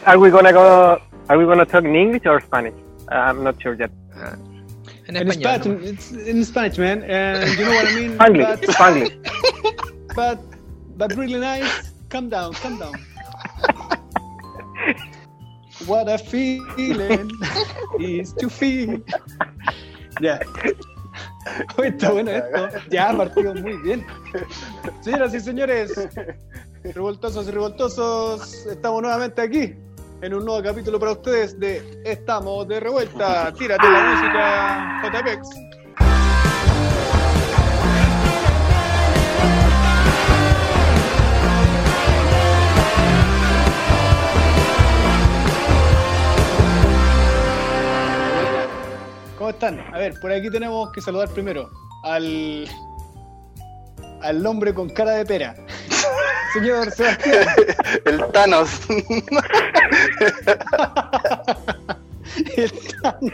But are we gonna go? Are we gonna talk in English or Spanish? I'm not sure yet. En In español. Spanish, nomás. it's in Spanish, man. And you know what I mean? Spanglish, But, Spanglish. but, but really nice. Calm down, calm down. What a feeling is to feel. Ya. Oye, está bueno esto. Ya, partido muy bien. Señoras y señores, revoltosos y revoltosos, estamos nuevamente aquí en un nuevo capítulo para ustedes de Estamos de revuelta. Tírate la música, JPEX. ¿Cómo están? A ver, por aquí tenemos que saludar primero al al hombre con cara de pera. Señor Sebastián. El Thanos. El Thanos.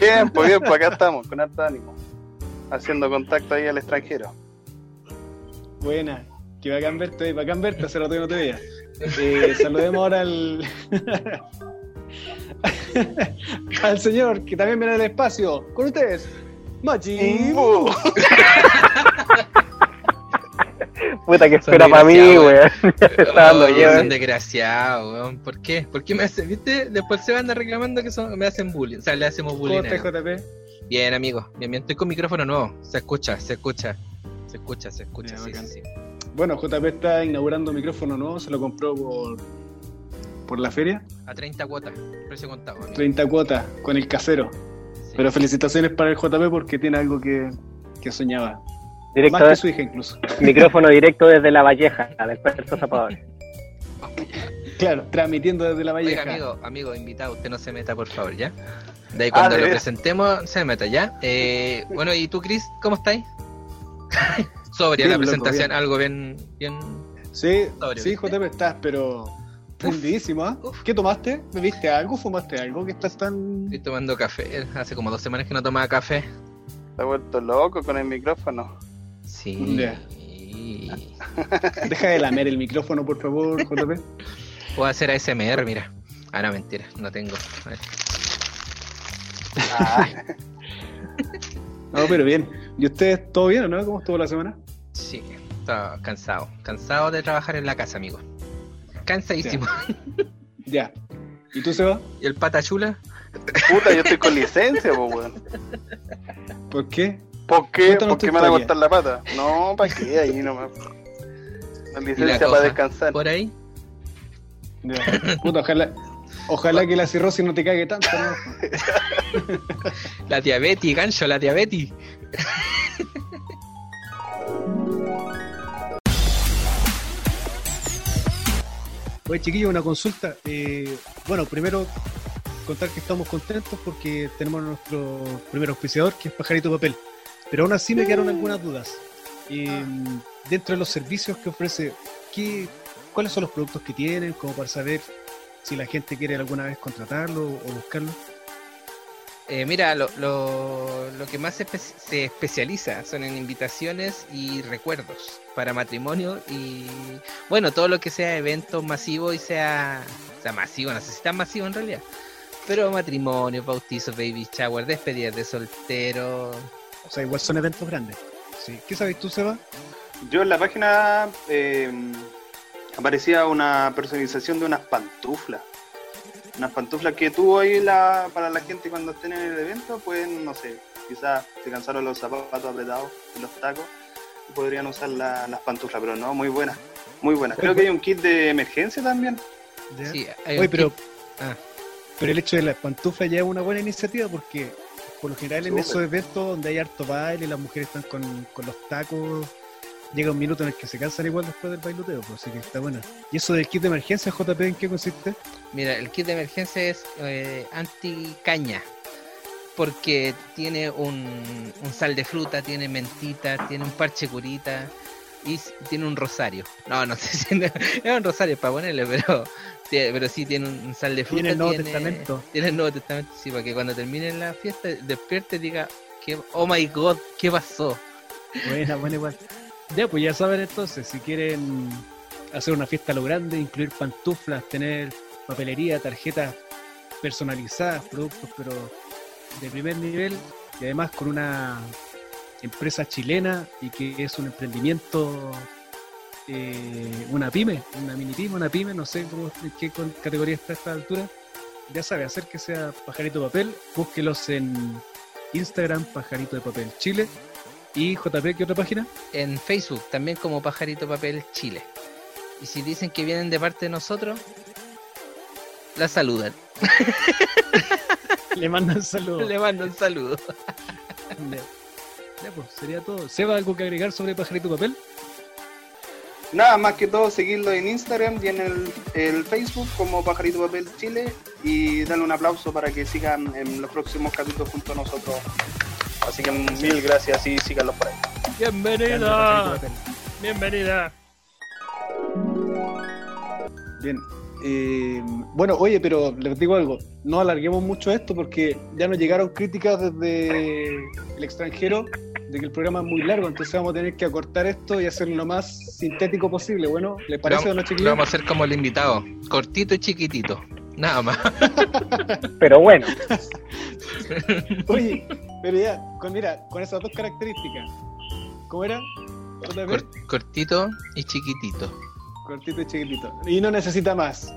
Bien, pues bien, pues acá estamos, con harto ánimo. Haciendo contacto ahí al extranjero. Buena, que bacán verte, bacán verte, hace rato que no te veía. Eh, saludemos ahora al. al señor que también viene del espacio. Con ustedes, Machi. Puta que espera para mí, weón. Eh. desgraciados, weón. ¿Por qué? ¿Por qué me hacen, viste? Después se van reclamando que son, me hacen bullying. O sea, le hacemos ¿Cómo bullying. ellos. JP? Bien, amigo. Bien, bien. Estoy con micrófono nuevo. Se escucha, se escucha. Se escucha, se escucha. Sí, sí, sí. Bueno, JP está inaugurando micrófono nuevo, se lo compró por, por la feria. A 30 cuotas. Precio contado, amigo. 30 cuotas con el casero. Sí. Pero felicitaciones para el JP porque tiene algo que, que soñaba. Directo Más que de- su hija incluso. micrófono directo desde la Valleja, del Puerto Zapadores. Claro, transmitiendo desde la Oiga, Valleja. amigo, amigo, invitado, usted no se meta, por favor, ¿ya? De ahí cuando Ah, ¿de lo presentemos, se meta, ¿ya? Eh, bueno, ¿y tú, Chris? ¿Cómo estáis? Sobria Bien, la loco, presentación, bien. algo bien, bien... Sí, Sobrio, sí. JP, estás, pero prendidísimo, ¿ah? ¿Qué tomaste? ¿Bebiste algo? ¿Fumaste algo? que estás tan...? Estoy tomando café, hace como dos semanas que no tomaba café. Ha vuelto loco con el micrófono. Sí. Deja de lamer el micrófono, por favor, JP. Puedo hacer ASMR, mira. Ah, no, mentira, no tengo. A ver. Ah, No, pero bien. ¿Y ustedes todo bien o no? ¿Cómo estuvo la semana? Sí, estaba cansado. Cansado de trabajar en la casa, amigo. Cansadísimo. Ya. ¿Y tú, Seba? ¿Y el pata chula? puta, yo estoy con licencia, weón. ¿Por qué? ¿Por qué? ¿Por qué me van a cortar la pata? No, ¿para qué? Ahí nomás. La licencia para descansar. Por ahí. Ya. Puta, ojalá, ojalá que la cirrosis no te cague tanto, ¿no? La diabetes, gancho, la diabetes. Oye, chiquillos, una consulta. Eh, bueno, primero contar que estamos contentos porque tenemos nuestro primer auspiciador, que es Pajarito Papel. Pero aún así me quedaron algunas dudas. Eh, dentro de los servicios que ofrece, ¿qué, ¿cuáles son los productos que tienen? Como para saber si la gente quiere alguna vez contratarlo o buscarlo. Eh, mira, lo, lo, lo que más se, espe- se especializa son en invitaciones y recuerdos para matrimonio y bueno, todo lo que sea evento masivo y sea, sea masivo, no sé si tan masivo en realidad, pero matrimonio, bautizo, baby shower, despedidas de soltero. O sea, igual son eventos grandes. Sí. ¿Qué sabes tú, Seba? Yo en la página eh, aparecía una personalización de unas pantuflas. Unas pantuflas que tuvo ahí la, para la gente cuando estén en el evento, pueden, no sé, quizás se cansaron los zapatos apretados y los tacos, y podrían usar la- las pantuflas, pero no, muy buenas, muy buenas. Creo que hay un kit de emergencia también. Sí, hay Oye, un pero, kit- ah. pero el hecho de las pantuflas ya es una buena iniciativa porque por lo general en esos eventos donde hay harto baile, las mujeres están con, con los tacos, llega un minuto en el que se cansan igual después del bailoteo, pues, así que está buena. ¿Y eso del kit de emergencia, JP, en qué consiste? Mira, el kit de emergencia es eh, anti-caña. Porque tiene un, un sal de fruta, tiene mentita, tiene un parche curita y tiene un rosario. No, no sé si no- es un rosario para ponerle, pero, pero sí tiene un, un sal de fruta. Tiene el Nuevo Testamento. Tiene el Nuevo Testamento, sí, para que cuando termine la fiesta despierte y diga, que, oh my god, ¿qué pasó? Buena, buena igual. Ya, pues ya saben entonces, si quieren hacer una fiesta a lo grande, incluir pantuflas, tener papelería, tarjetas personalizadas, productos, pero de primer nivel y además con una empresa chilena y que es un emprendimiento, eh, una pyme, una mini pyme, una pyme, no sé cómo, en qué categoría está a esta altura. Ya sabe, acérquese a Pajarito de Papel, búsquelos en Instagram, Pajarito de Papel Chile. Y JP, ¿qué otra página? En Facebook también como Pajarito Papel Chile. Y si dicen que vienen de parte de nosotros, la saludan. Le mandan saludos. Le mando un saludo. Ya. Pues, sería todo. ¿Seba algo que agregar sobre Pajarito Papel? Nada más que todo, seguirlo en Instagram y en el, el Facebook como Pajarito Papel Chile y darle un aplauso para que sigan en los próximos capítulos junto a nosotros. Así que mil gracias y síganlos por ahí. Papel. Bienvenida. Bien. Eh, bueno, oye, pero les digo algo, no alarguemos mucho esto porque ya nos llegaron críticas desde el extranjero de que el programa es muy largo, entonces vamos a tener que acortar esto y hacerlo lo más sintético posible. Bueno, ¿les parece no, Lo chiquillos? vamos a hacer como el invitado, cortito y chiquitito. Nada más. Pero bueno, Oye, pero ya, con, mira, con esas dos características, ¿cómo era? Cortito y chiquitito. Cortito y chiquitito. Y no necesita más.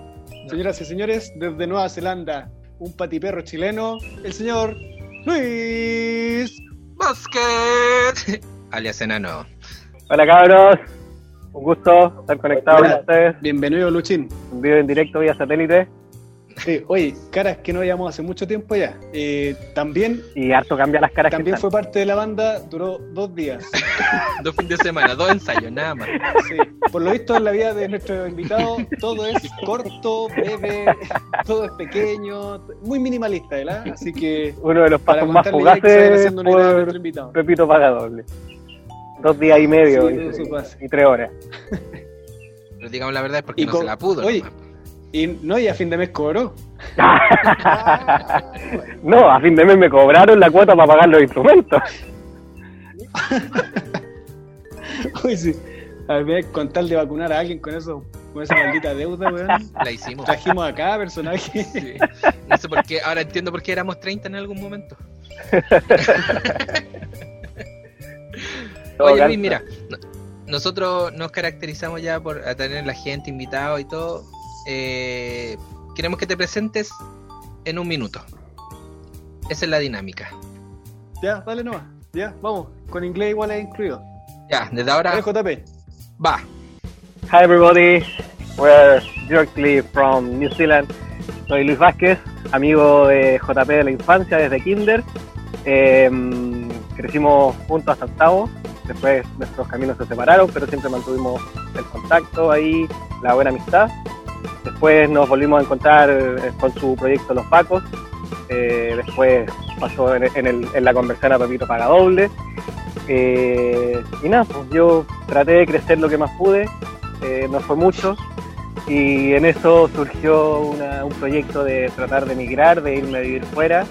Señoras y señores, desde Nueva Zelanda, un patiperro chileno, el señor Luis. Basket. Alias enano. hola cabros. Un gusto estar conectado con ustedes. Bienvenido, Luchín. En vivo en directo vía satélite. Sí, oye, caras que no veíamos hace mucho tiempo ya. Eh, también Y harto cambia las caras también que fue parte de la banda, duró dos días. Dos fines de semana, dos ensayos, nada más. Sí. Por lo visto, en la vida de nuestro invitado, todo es corto, breve, todo es pequeño, muy minimalista, ¿verdad? Así que Uno de los pasos más fugaces por invitado. Pepito Paga Doble. Dos días y medio Sí, y, tres horas. Pero digamos la verdad es porque Y no con- se la pudo. oye, nomás. Y no, y a fin de mes cobró. no, a fin de mes me cobraron la cuota para pagar los instrumentos. Uy, sí. A ver, con tal de vacunar a alguien con eso, con esa maldita deuda, weón. La hicimos. Trajimos a cada personaje. Sí. No sé por qué, ahora entiendo por qué éramos 30 en algún momento. Oye. Luis, mira, no- nosotros nos caracterizamos ya por a tener la gente invitado y todo. Eh, queremos que te presentes en un minuto. Esa es la dinámica. Ya, dale nomás. Ya, vamos. Con inglés igual es incluido. Ya, desde ahora JP. va. Hi everybody, we're directly from New Zealand. Soy Luis Vázquez, amigo de JP de la infancia desde Kinder. Eh, crecimos juntos hasta octavo, después nuestros caminos se separaron, pero siempre mantuvimos el contacto ahí, la buena amistad. Después nos volvimos a encontrar eh, con su proyecto Los Pacos. Eh, después pasó en, en el- en la conversión a Pepito Paga Doble. Eh, y nada, pues yo traté de crecer lo que más pude, eh, no fue mucho, y en eso surgió un proyecto de tratar de emigrar, de irme a vivir fuera,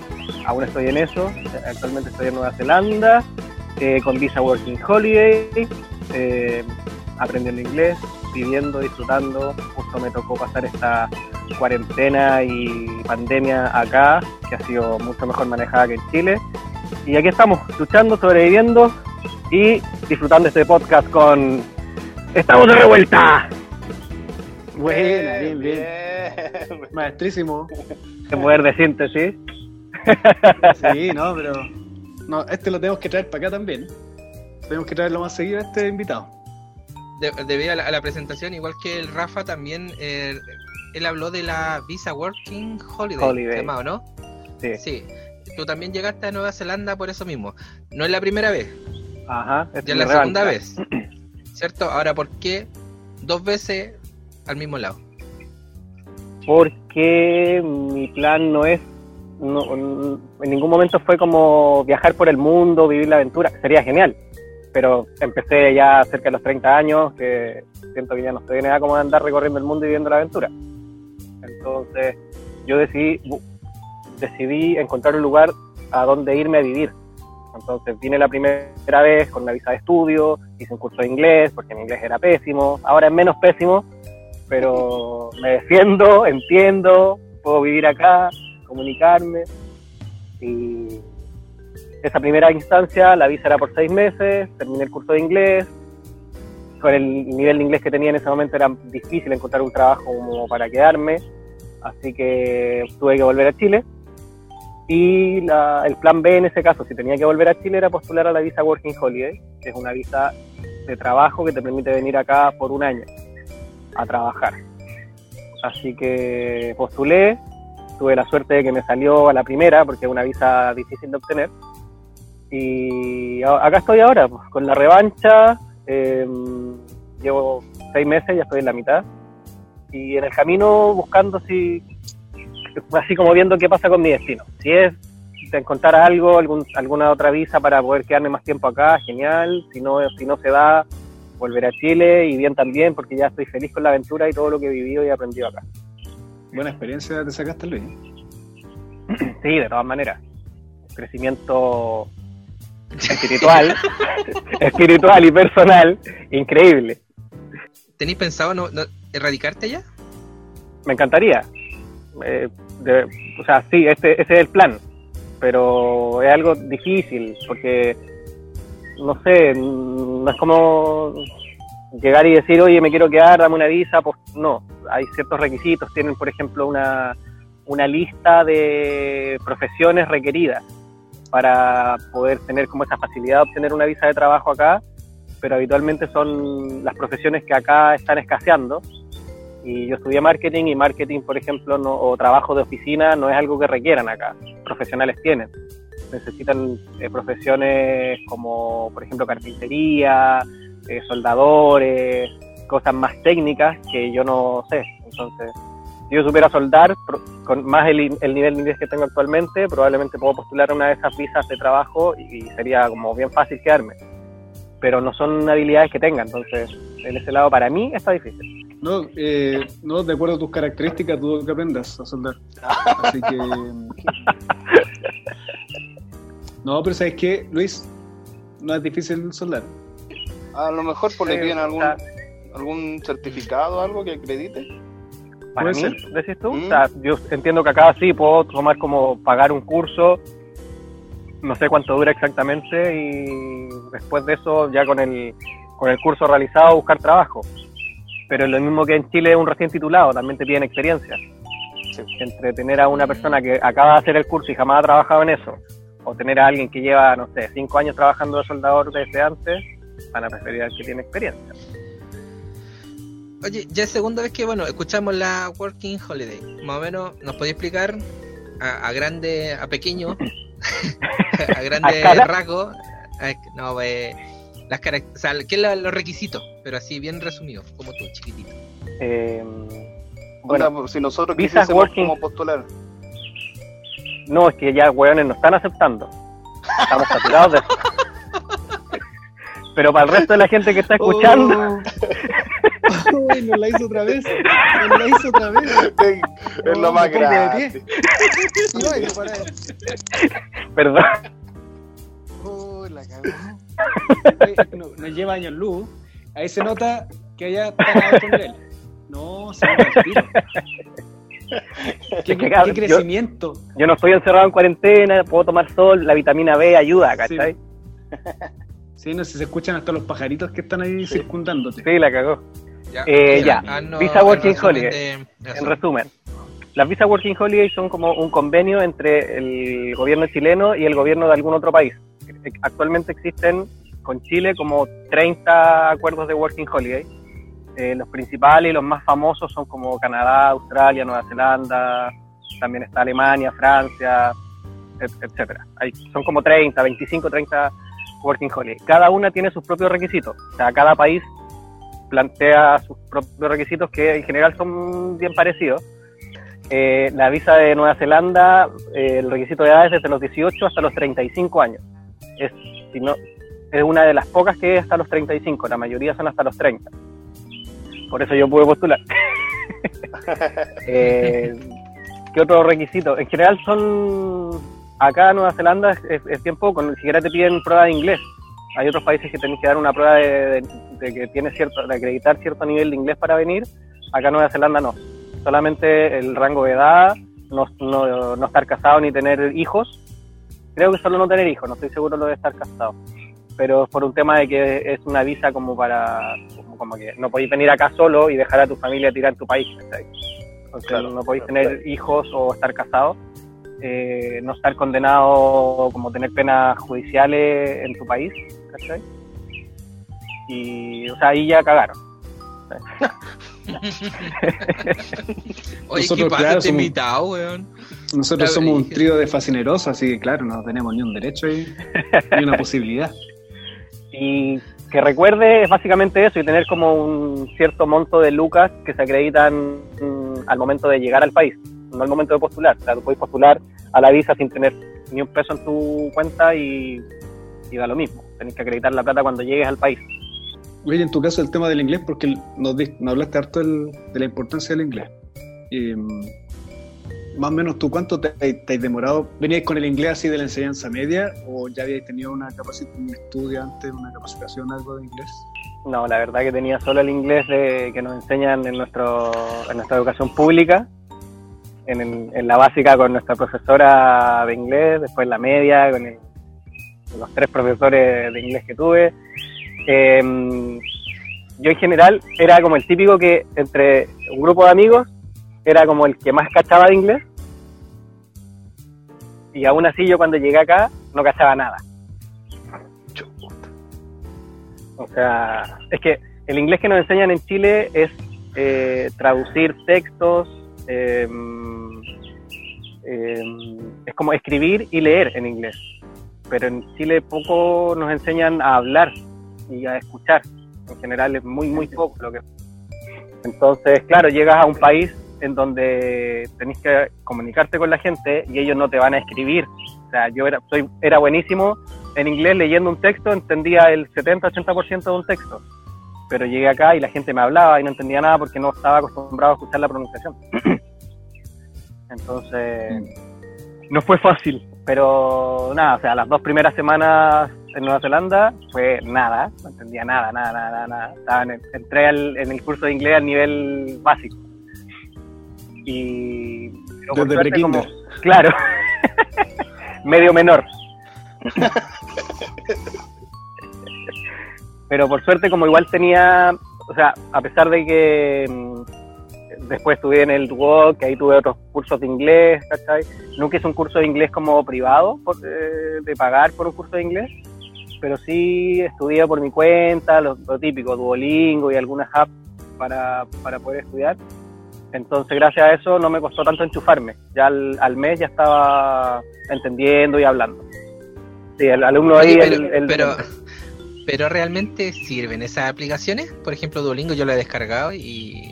aún estoy en eso, actualmente estoy en Nueva Zelanda, con Visa Working Holiday, aprendiendo inglés, viviendo, disfrutando, justo me tocó pasar esta cuarentena y pandemia acá, que ha sido mucho mejor manejada que en Chile, y aquí estamos, luchando, sobreviviendo y disfrutando este podcast con Estamos de revuelta. Buena, bien, bien. Maestrísimo. Qué poder de síntesis. Sí, no, pero. No, este lo tenemos que traer para acá también. Tenemos que traerlo más seguido a este invitado. De- debido a la, a la presentación, igual que el Rafa también, eh, él habló de la Visa Working Holiday, Holiday. llamado, ¿no? Sí. Sí. Tú también llegaste a Nueva Zelanda por eso mismo. No es la primera vez, Ajá. ya es la segunda vez. ¿Cierto? Ahora, ¿por qué dos veces al mismo lado? Porque mi plan no es. no- en ningún momento fue como viajar por el mundo, vivir la aventura. Sería genial. Pero empecé ya cerca de los 30 años, que siento que ya no estoy en edad como de andar recorriendo el mundo y viviendo la aventura. Entonces, yo decidí, decidí encontrar un lugar a donde irme a vivir. Entonces vine la primera vez con una visa de estudio, hice un curso de inglés, porque mi inglés era pésimo, ahora es menos pésimo, pero me defiendo, entiendo, puedo vivir acá, comunicarme. Y esa primera instancia, la visa era por seis meses, terminé el curso de inglés. Con el nivel de inglés que tenía en ese momento era difícil encontrar un trabajo como para quedarme, así que tuve que volver a Chile. Y la, el plan B en ese caso, si tenía que volver a Chile, era postular a la visa Working Holiday, que es una visa de trabajo que te permite venir acá por un año a trabajar. Así que postulé, tuve la suerte de que me salió a la primera, porque es una visa difícil de obtener. Y acá estoy ahora, pues, con la revancha. eh, llevo seis meses, ya estoy en la mitad. Y en el camino buscando si, así como viendo qué pasa con mi destino. Si es de encontrar algo, algún, alguna otra visa para poder quedarme más tiempo acá, genial. Si no, si no se da, volver a Chile y bien también, porque ya estoy feliz con la aventura y todo lo que he vivido y aprendido acá. Buena experiencia te sacaste, Luis. Sí, de todas maneras. Crecimiento espiritual, espiritual y personal, increíble. ¿Tenéis pensado no, no- erradicarte ya? Me encantaría. Eh, de- o sea, sí, este, ese es el plan, pero es algo difícil porque, no sé, no es como llegar y decir, oye, me quiero quedar, dame una visa, pues no, hay ciertos requisitos, tienen, por ejemplo, una, una lista de profesiones requeridas para poder tener como esa facilidad de obtener una visa de trabajo acá, pero habitualmente son las profesiones que acá están escaseando. Y yo estudié marketing y marketing, por ejemplo, no, o trabajo de oficina no es algo que requieran acá. Profesionales tienen. Necesitan eh, profesiones como, por ejemplo, carpintería, eh, soldadores, cosas más técnicas que yo no sé. Entonces, si yo supiera soldar, con más el, nivel de inglés que tengo actualmente, probablemente puedo postular a una de esas visas de trabajo y sería como bien fácil quedarme. Pero no son habilidades que tenga, entonces en ese lado para mí está difícil. No, eh, no, de acuerdo a tus características, dudo que aprendas a soldar. Así que. No, pero ¿sabes qué, Luis? No es difícil soldar. A lo mejor por le piden algún, algún certificado o algo que acredite. Para mí, ser. decís tú, Mm. o sea, yo entiendo que acá sí puedo tomar como pagar un curso, no sé cuánto dura exactamente, y después de eso, ya con el, con el curso realizado, buscar trabajo. Pero lo mismo que en Chile, un recién titulado también te piden experiencia. Sí. Entre tener a una persona que acaba de hacer el curso y jamás ha trabajado en eso, o tener a alguien que lleva, no sé, cinco años trabajando de soldador desde antes, van a preferir al que tiene experiencia. Oye, ya es segunda vez que, bueno, escuchamos la Working Holiday. Más o menos, ¿nos podéis explicar a, a grande, a pequeño, a ¿A grande escala? rasgo? a- no, eh, las o sea, ¿qué es la- los requisitos? Pero así, bien resumido, como tú, chiquitito. Eh, Bueno, bueno, si nosotros quisiésemos working- como postular. No, es que ya hueones no están aceptando. Estamos saturados de eso. Pero para el resto de la gente que está escuchando, Oh. Uy, nos la hizo otra vez. Nos la hizo otra vez. es No, lo más grande. No, para. perdón, Oh, la no- nos lleva años luz. Ahí se nota que allá están a otro nivel. No, se tiro. ¿Qué, Es que, qué yo- crecimiento? yo no estoy encerrado en cuarentena, puedo tomar sol, la vitamina B ayuda, ¿cachai? Sí, no sé si se escuchan hasta los pajaritos que están ahí Sí. circundándote. Sí, la cagó. Ya, Eh, ya. haznos Visa Working Holiday. de- En resumen, las visas Working Holiday son como un convenio entre el gobierno chileno y el gobierno de algún otro país. Actualmente existen con Chile como 30 acuerdos de Working Holiday. Eh, los principales y los más famosos son como Canadá, Australia, Nueva Zelanda, también está Alemania, Francia, et- etcétera. Hay, son como 30, 25, 30 Working Holiday. Cada una tiene sus propios requisitos. O sea, cada país plantea sus propios requisitos que en general son bien parecidos. Eh, la visa de Nueva Zelanda, eh, el requisito de edad es desde los 18 hasta los 35 años. Es, si no, es una de las pocas que es hasta los 35, la mayoría son hasta los 30. Por eso yo pude postular. eh, ¿Qué otro requisito? En general son acá en Nueva Zelanda es, es, bien poco, ni siquiera te piden prueba de inglés. Hay otros países que tenés que dar una prueba de, de que tiene cierto, de acreditar cierto nivel de inglés para venir. Acá en Nueva Zelanda no. Solamente el rango de edad, no, no, no estar casado ni tener hijos. Creo que solo no tener hijos, no estoy seguro lo de estar casado. Pero es por un tema de que es una visa como para, como, como que no podéis venir acá solo y dejar a tu familia tirar tu país. Entonces Claro, no podéis claro. tener hijos o estar casados. eh, no estar condenado como tener penas judiciales en tu país, ¿cachai? Y, o sea, ahí ya cagaron. Oye, Nosotros, ¿qué pasa claro, este somos- invitado, weón? Nosotros La somos un trío de fascinerosos, así que claro, no tenemos ni un derecho y ni una posibilidad. Y que recuerde es básicamente eso y tener como un cierto monto de lucas que se acreditan mm, al momento de llegar al país, no al momento de postular. O sea, tú puedes postular a la visa sin tener ni un peso en tu cuenta y, y da lo mismo. Tenés que acreditar la plata cuando llegues al país. Oye, en tu caso el tema del inglés, porque nos, nos hablaste harto del- de la importancia del inglés. Mm, más o menos, ¿tú cuánto te, te has demorado? ¿Venías con el inglés así de la enseñanza media o ya habías tenido una capacitación, un estudio antes, una capacitación, algo de inglés? No, la verdad que tenía solo el inglés de, que nos enseñan en, nuestro, en nuestra educación pública, en, en la básica con nuestra profesora de inglés, después la media, con el- los tres profesores de inglés que tuve. Eh, yo en general era como el típico que entre un grupo de amigos era como el que más cachaba de inglés. Y aún así yo cuando llegué acá no cachaba nada. O sea, es que el inglés que nos enseñan en Chile es eh, traducir textos, eh, eh, es como escribir y leer en inglés. Pero en Chile poco nos enseñan a hablar y a escuchar. En general es muy, muy poco lo que... Entonces, claro, llegas a un país en donde tenés que comunicarte con la gente y ellos no te van a escribir. O sea, yo era, soy, era buenísimo en inglés leyendo un texto, entendía el 70-80% de un texto. Pero llegué acá y la gente me hablaba y no entendía nada porque no estaba acostumbrado a escuchar la pronunciación. Entonces, no fue fácil. Pero nada, o sea, las dos primeras semanas en Nueva Zelanda fue nada, no entendía nada, nada, nada, nada. Estaba en el- entré al- en el curso de inglés al nivel básico. Y... Desde pre-kinder. Claro. Medio menor. Pero por suerte, como igual tenía, o sea, a pesar de que mm, después estudié en el Duoc, que ahí tuve otros cursos de inglés, ¿cachai? Nunca hice un curso de inglés como privado, por, eh, de pagar por un curso de inglés, pero sí estudié por mi cuenta, lo, lo típico, Duolingo y algunas apps para, para poder estudiar. Entonces, gracias a eso no me costó tanto enchufarme. Ya al, al mes ya estaba entendiendo y hablando. Sí, el alumno ahí... El- pero, el- pero, pero realmente sirven esas aplicaciones. Por ejemplo, Duolingo yo la he descargado. Y.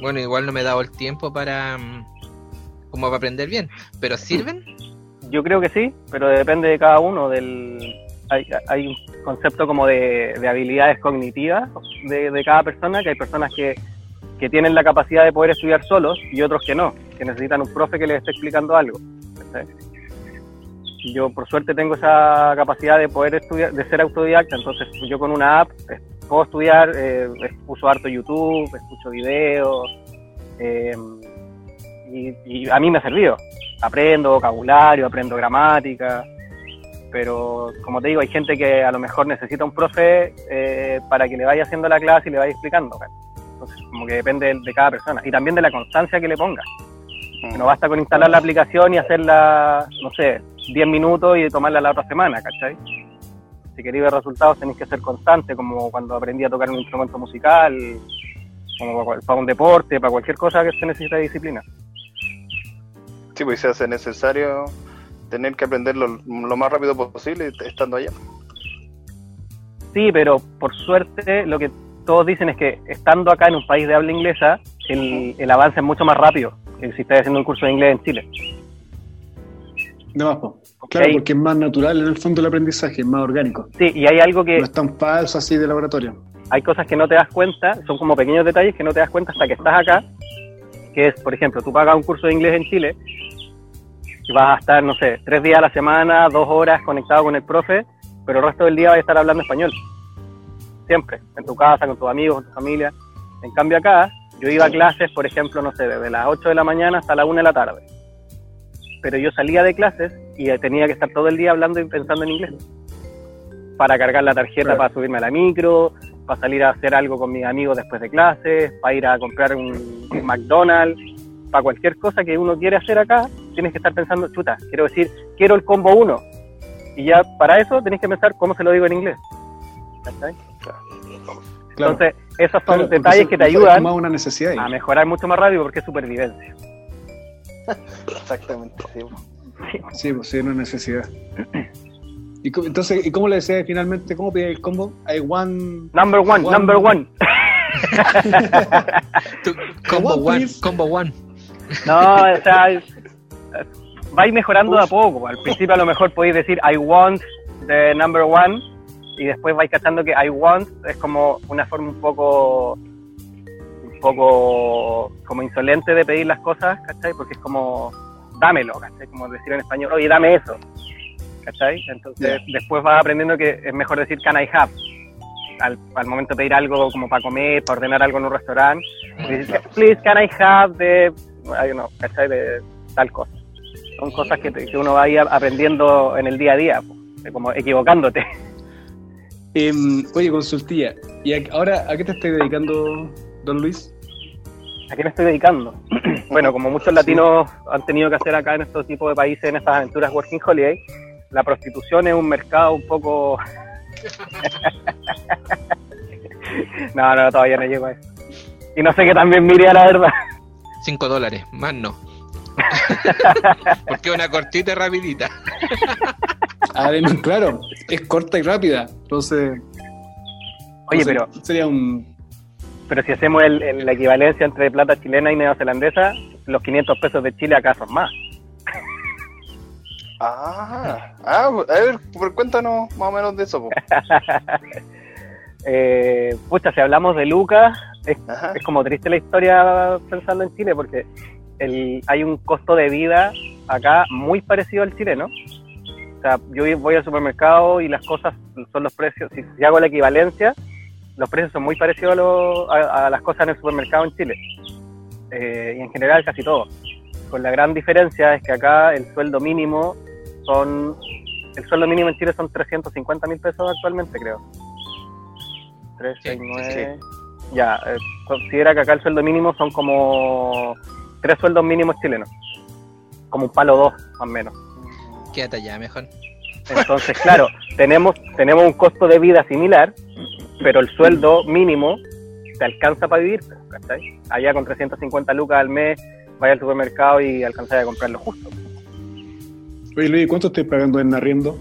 Bueno, igual no me he dado el tiempo para. mm, como para aprender bien. Pero sirven. Yo creo que sí, pero depende de cada uno. Del, hay, hay un concepto como de, de habilidades cognitivas de, de cada persona, que hay personas que, que tienen la capacidad de poder estudiar solos y otros que no, que necesitan un profe que les esté explicando algo. Yo por suerte tengo esa capacidad de poder estudiar, de ser autodidacta, entonces yo con una app eh, puedo estudiar, eh, uso harto YouTube, escucho videos, eh, y, y a mí me ha servido aprendo vocabulario, aprendo gramática, pero como te digo, hay gente que a lo mejor necesita un profe eh, para que le vaya haciendo la clase y le vaya explicando. Entonces, como que depende de, de cada persona y también de la constancia que le ponga. Que no basta con instalar la aplicación y hacerla, no sé, 10 minutos y tomarla la otra semana, ¿cachai? Si queréis ver resultados tenéis que ser constante, como cuando aprendí a tocar un instrumento musical, como para, un deporte, para cualquier cosa que se necesite disciplina. Sí, pues se hace necesario tener que aprenderlo lo más rápido posible estando allá. Sí, pero por suerte lo que todos dicen es que estando acá en un país de habla inglesa, el, el avance es mucho más rápido que si estás haciendo un curso de inglés en Chile. De po. Claro, porque es más natural en el fondo el aprendizaje, es más orgánico. Sí, y hay algo que, No es tan falso así de laboratorio. hay cosas que no te das cuenta, son como pequeños detalles que no te das cuenta hasta que estás acá, que es, por ejemplo, tú pagas un curso de inglés en Chile y vas a estar, no sé, tres días a la semana, dos horas conectado con el profe, pero el resto del día vas a estar hablando español. Siempre, en tu casa, con tus amigos, con tu familia. En cambio acá, yo iba a clases, por ejemplo, no sé, desde las 8 de la mañana hasta la 1 de la tarde. Pero yo salía de clases y tenía que estar todo el día hablando y pensando en inglés. Para cargar la tarjeta, Claro. para subirme a la micro, para salir a hacer algo con mis amigos después de clases, para ir a comprar un, un McDonald's, para cualquier cosa que uno quiere hacer acá, tienes que estar pensando, chuta, quiero decir, quiero el combo 1. Y ya para eso tenés que pensar cómo se lo digo en inglés. ¿Cachai? Claro. Entonces, esos son Claro, detalles que te ayudan una necesidad a mejorar mucho más rápido porque es supervivencia. Exactamente, sí. Sí, pues sí, una necesidad. ¿Y cómo- entonces, ¿y cómo le decía finalmente? ¿Cómo pedía el combo? I want... Number one, One. number one. Combo One, combo one. No, o sea, vais mejorando de a poco. Al principio a lo mejor podéis decir I want the number one y después vais cachando que I want es como una forma un poco un poco como insolente de pedir las cosas, ¿cachai? Porque es como dámelo, ¿cachai? Como decir en español, oye, dame eso, ¿cachai? Entonces después vas aprendiendo que es mejor decir can I have al, al momento de pedir algo como para comer, para ordenar algo en un restaurante. dices, Please, can I have the... I don't know, ¿cachai? De tal cosa. Son cosas que, que uno va a ir aprendiendo en el día a día, de como equivocándote. Em, oye, consultilla. ¿Y a- ahora a qué te estás dedicando, don Luis? ¿A qué me estoy dedicando? bueno, como muchos latinos han tenido que hacer acá en estos tipos de países, en estas aventuras Working Holiday, la prostitución es un mercado un poco... no, no, todavía no llego a eso. Y no sé qué también mire la verdad. 5 dólares, más no. Porque una cortita y rapidita. No, claro, es corta y rápida. Entonces, Oye, pero, Sería un... pero si hacemos el- el- la equivalencia entre plata chilena y neozelandesa, los 500 pesos de Chile acá son más. Ah, ah, a ver, por- cuéntanos más o menos de eso. Eh, pucha, si hablamos de Lucas, es como triste la historia pensando en Chile porque el, hay un costo de vida acá muy parecido al chileno. O sea, yo voy al supermercado y las cosas son los precios, si, si hago la equivalencia, los precios son muy parecidos a, lo- a- a las cosas en el supermercado en Chile. Eh, y en general casi todo. Con la gran diferencia es que acá el sueldo mínimo son, el sueldo mínimo en Chile son 350 mil pesos actualmente creo. 3, Sí, 6, sí, 9, ya, eh, considera que acá el sueldo mínimo son como tres sueldos mínimos chilenos, como un palo dos, más o menos. Quédate allá mejor. Entonces, claro, tenemos, tenemos un costo de vida similar, pero el sueldo mínimo te alcanza para vivir, ¿cachai? Allá con 350 lucas al mes, vaya al supermercado y alcanzas a comprar lo justo. Oye, Luis, ¿cuánto estoy pagando en arriendo?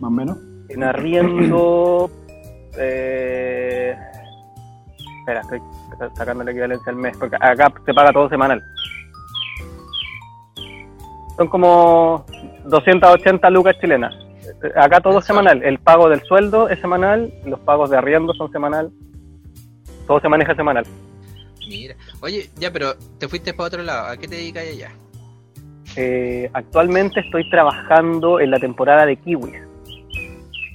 Más o menos. En arriendo, eh, espera, estoy sacando la equivalencia al mes, porque acá se paga todo semanal. Son como 280 lucas chilenas. Acá todo es semanal. El pago del sueldo es semanal, los pagos de arriendo son semanal. Todo se maneja semanal. Mira. Oye, ya, pero te fuiste para otro lado. ¿A qué te dedicas allá? Eh, actualmente estoy trabajando en la temporada de kiwis.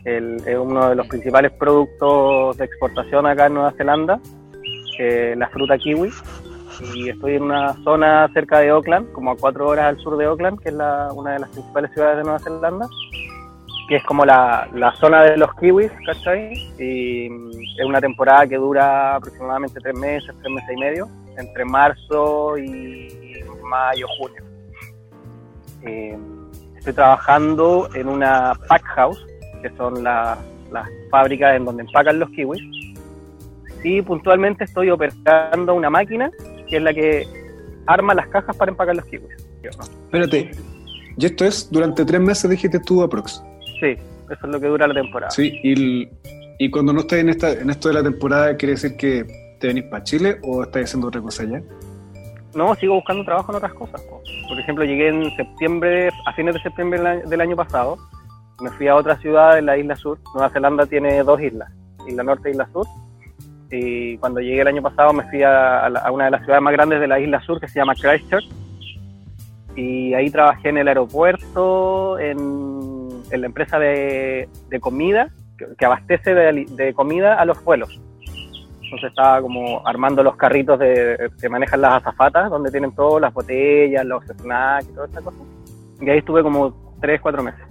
El- es uno de los principales productos de exportación acá en Nueva Zelanda, eh, la fruta kiwi. Y estoy en una zona cerca de Auckland, como a cuatro horas al sur de Auckland, que es la- una de las principales ciudades de Nueva Zelanda, que es como la, la zona de los kiwis, ¿cachai? Y mm, es una temporada que dura aproximadamente tres meses, tres meses y medio, entre marzo y mayo, junio. Eh, estoy trabajando en una pack house, que son la- las fábricas en donde empacan los kiwis. Y puntualmente estoy operando una máquina que es la que arma las cajas para empacar los kiwis. Espérate. Y esto es durante tres meses, dijiste tú, aprox. Sí, eso es lo que dura la temporada. Sí, y, el- y cuando no estás en, esta, en esto de la temporada, ¿quiere decir que te venís para Chile o estás haciendo otra cosa allá? No, sigo buscando trabajo en otras cosas. po. Por ejemplo, llegué en septiembre, a fines de septiembre del año- del año pasado. Me fui a otra ciudad en la isla sur. Nueva Zelanda tiene dos islas, Isla Norte e Isla Sur. Y cuando llegué el año pasado me fui a, a la- a una de las ciudades más grandes de la isla sur que se llama Christchurch. y ahí trabajé en el aeropuerto, en, en la empresa de, de comida, que, que abastece de, de comida a los vuelos. Entonces estaba como armando los carritos de, que manejan las azafatas, donde tienen todas las botellas, los snacks y toda esa cosa. Y ahí estuve como 3, 4 meses.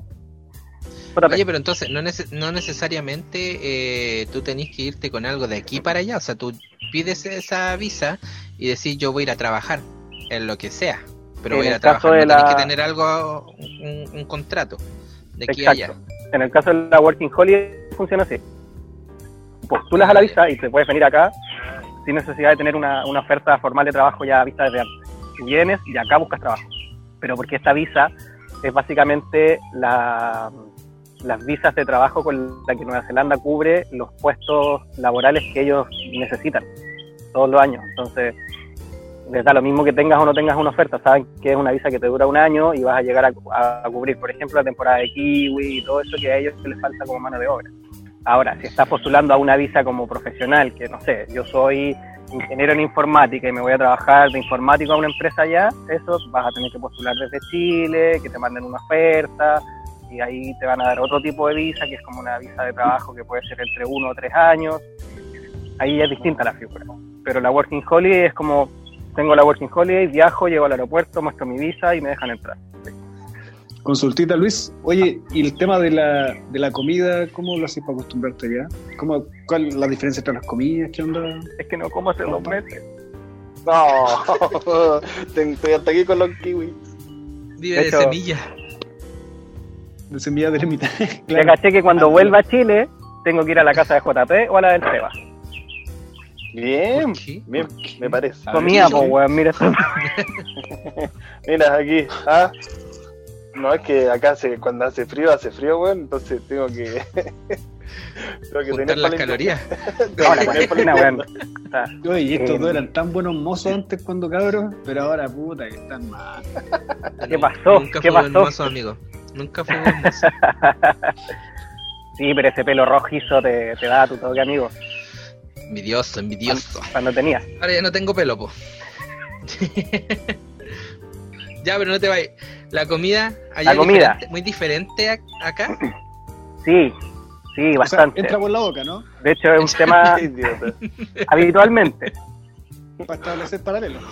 Oye, pero entonces no, nece- no necesariamente eh, tú tenés que irte con algo de aquí para allá. O sea, tú pides esa visa y decís yo voy a ir a trabajar en lo que sea. Pero En voy a ir trabajar. No de tenés la- que tener algo, un, un contrato de aquí Exacto. a allá. En el caso de la Working Holiday funciona así. Postulas a la visa y te puedes venir acá sin necesidad de tener una, una oferta formal de trabajo ya vista desde antes. Vienes y acá buscas trabajo. Pero porque esta visa es básicamente la, las visas de trabajo con la que Nueva Zelanda cubre los puestos laborales que ellos necesitan todos los años. Entonces, lo mismo que tengas o no tengas una oferta. Saben que es una visa que te dura un año y vas a llegar a, cubrir, por ejemplo, la temporada de kiwi y todo eso que a ellos les falta como mano de obra. Ahora, si estás postulando a una visa como profesional, que no sé, yo soy ingeniero en informática y me voy a trabajar de informático a una empresa allá, eso vas a tener que postular desde Chile, que te manden una oferta y ahí te van a dar otro tipo de visa, que es como una visa de trabajo que puede ser entre uno o tres años. Ahí es distinta la figura. Pero la Working Holiday es como, tengo la Working Holiday, viajo, llego al aeropuerto, muestro mi visa y me dejan entrar. Consultita, Luis. Oye, y el tema de la, de la comida, ¿cómo lo haces para acostumbrarte ya? ¿Cómo, ¿Cuál es la diferencia entre las comidas? ¿Qué onda? Es que no como hace dos meses. No, estoy hasta aquí con los kiwis. Vive De de, hecho-. De semilla de ermita. Ya caché que cuando vuelva a Chile, tengo que ir a la casa de JP o a la del Seba. Bien, bien, me parece. A Comía, pues, weón, mira. Mira, aquí, ah. No, es que acá se, cuando hace frío, hace frío, weón, entonces tengo que. tengo que tener las calorías. No, la cuarentena, weón. sea, Oye, y estos Eh, dos eran tan buenos mozos antes cuando cabros, pero ahora puta que están mal. ¿Qué pasó? Nunca ¿Qué fue pasó? mozo, amigo. Nunca fue buen mozo. sí, pero ese pelo rojizo te, te da tu toque, amigo. Envidioso, envidioso. Cuando tenías. Ahora ya no tengo pelo, po. ya, pero no te vayas. La comida allá La es comida. diferente- muy diferente a- acá. Sí, sí, O sea, bastante. entra por la boca, ¿no? De hecho, es un tema Idiota. habitualmente. Para establecer paralelos.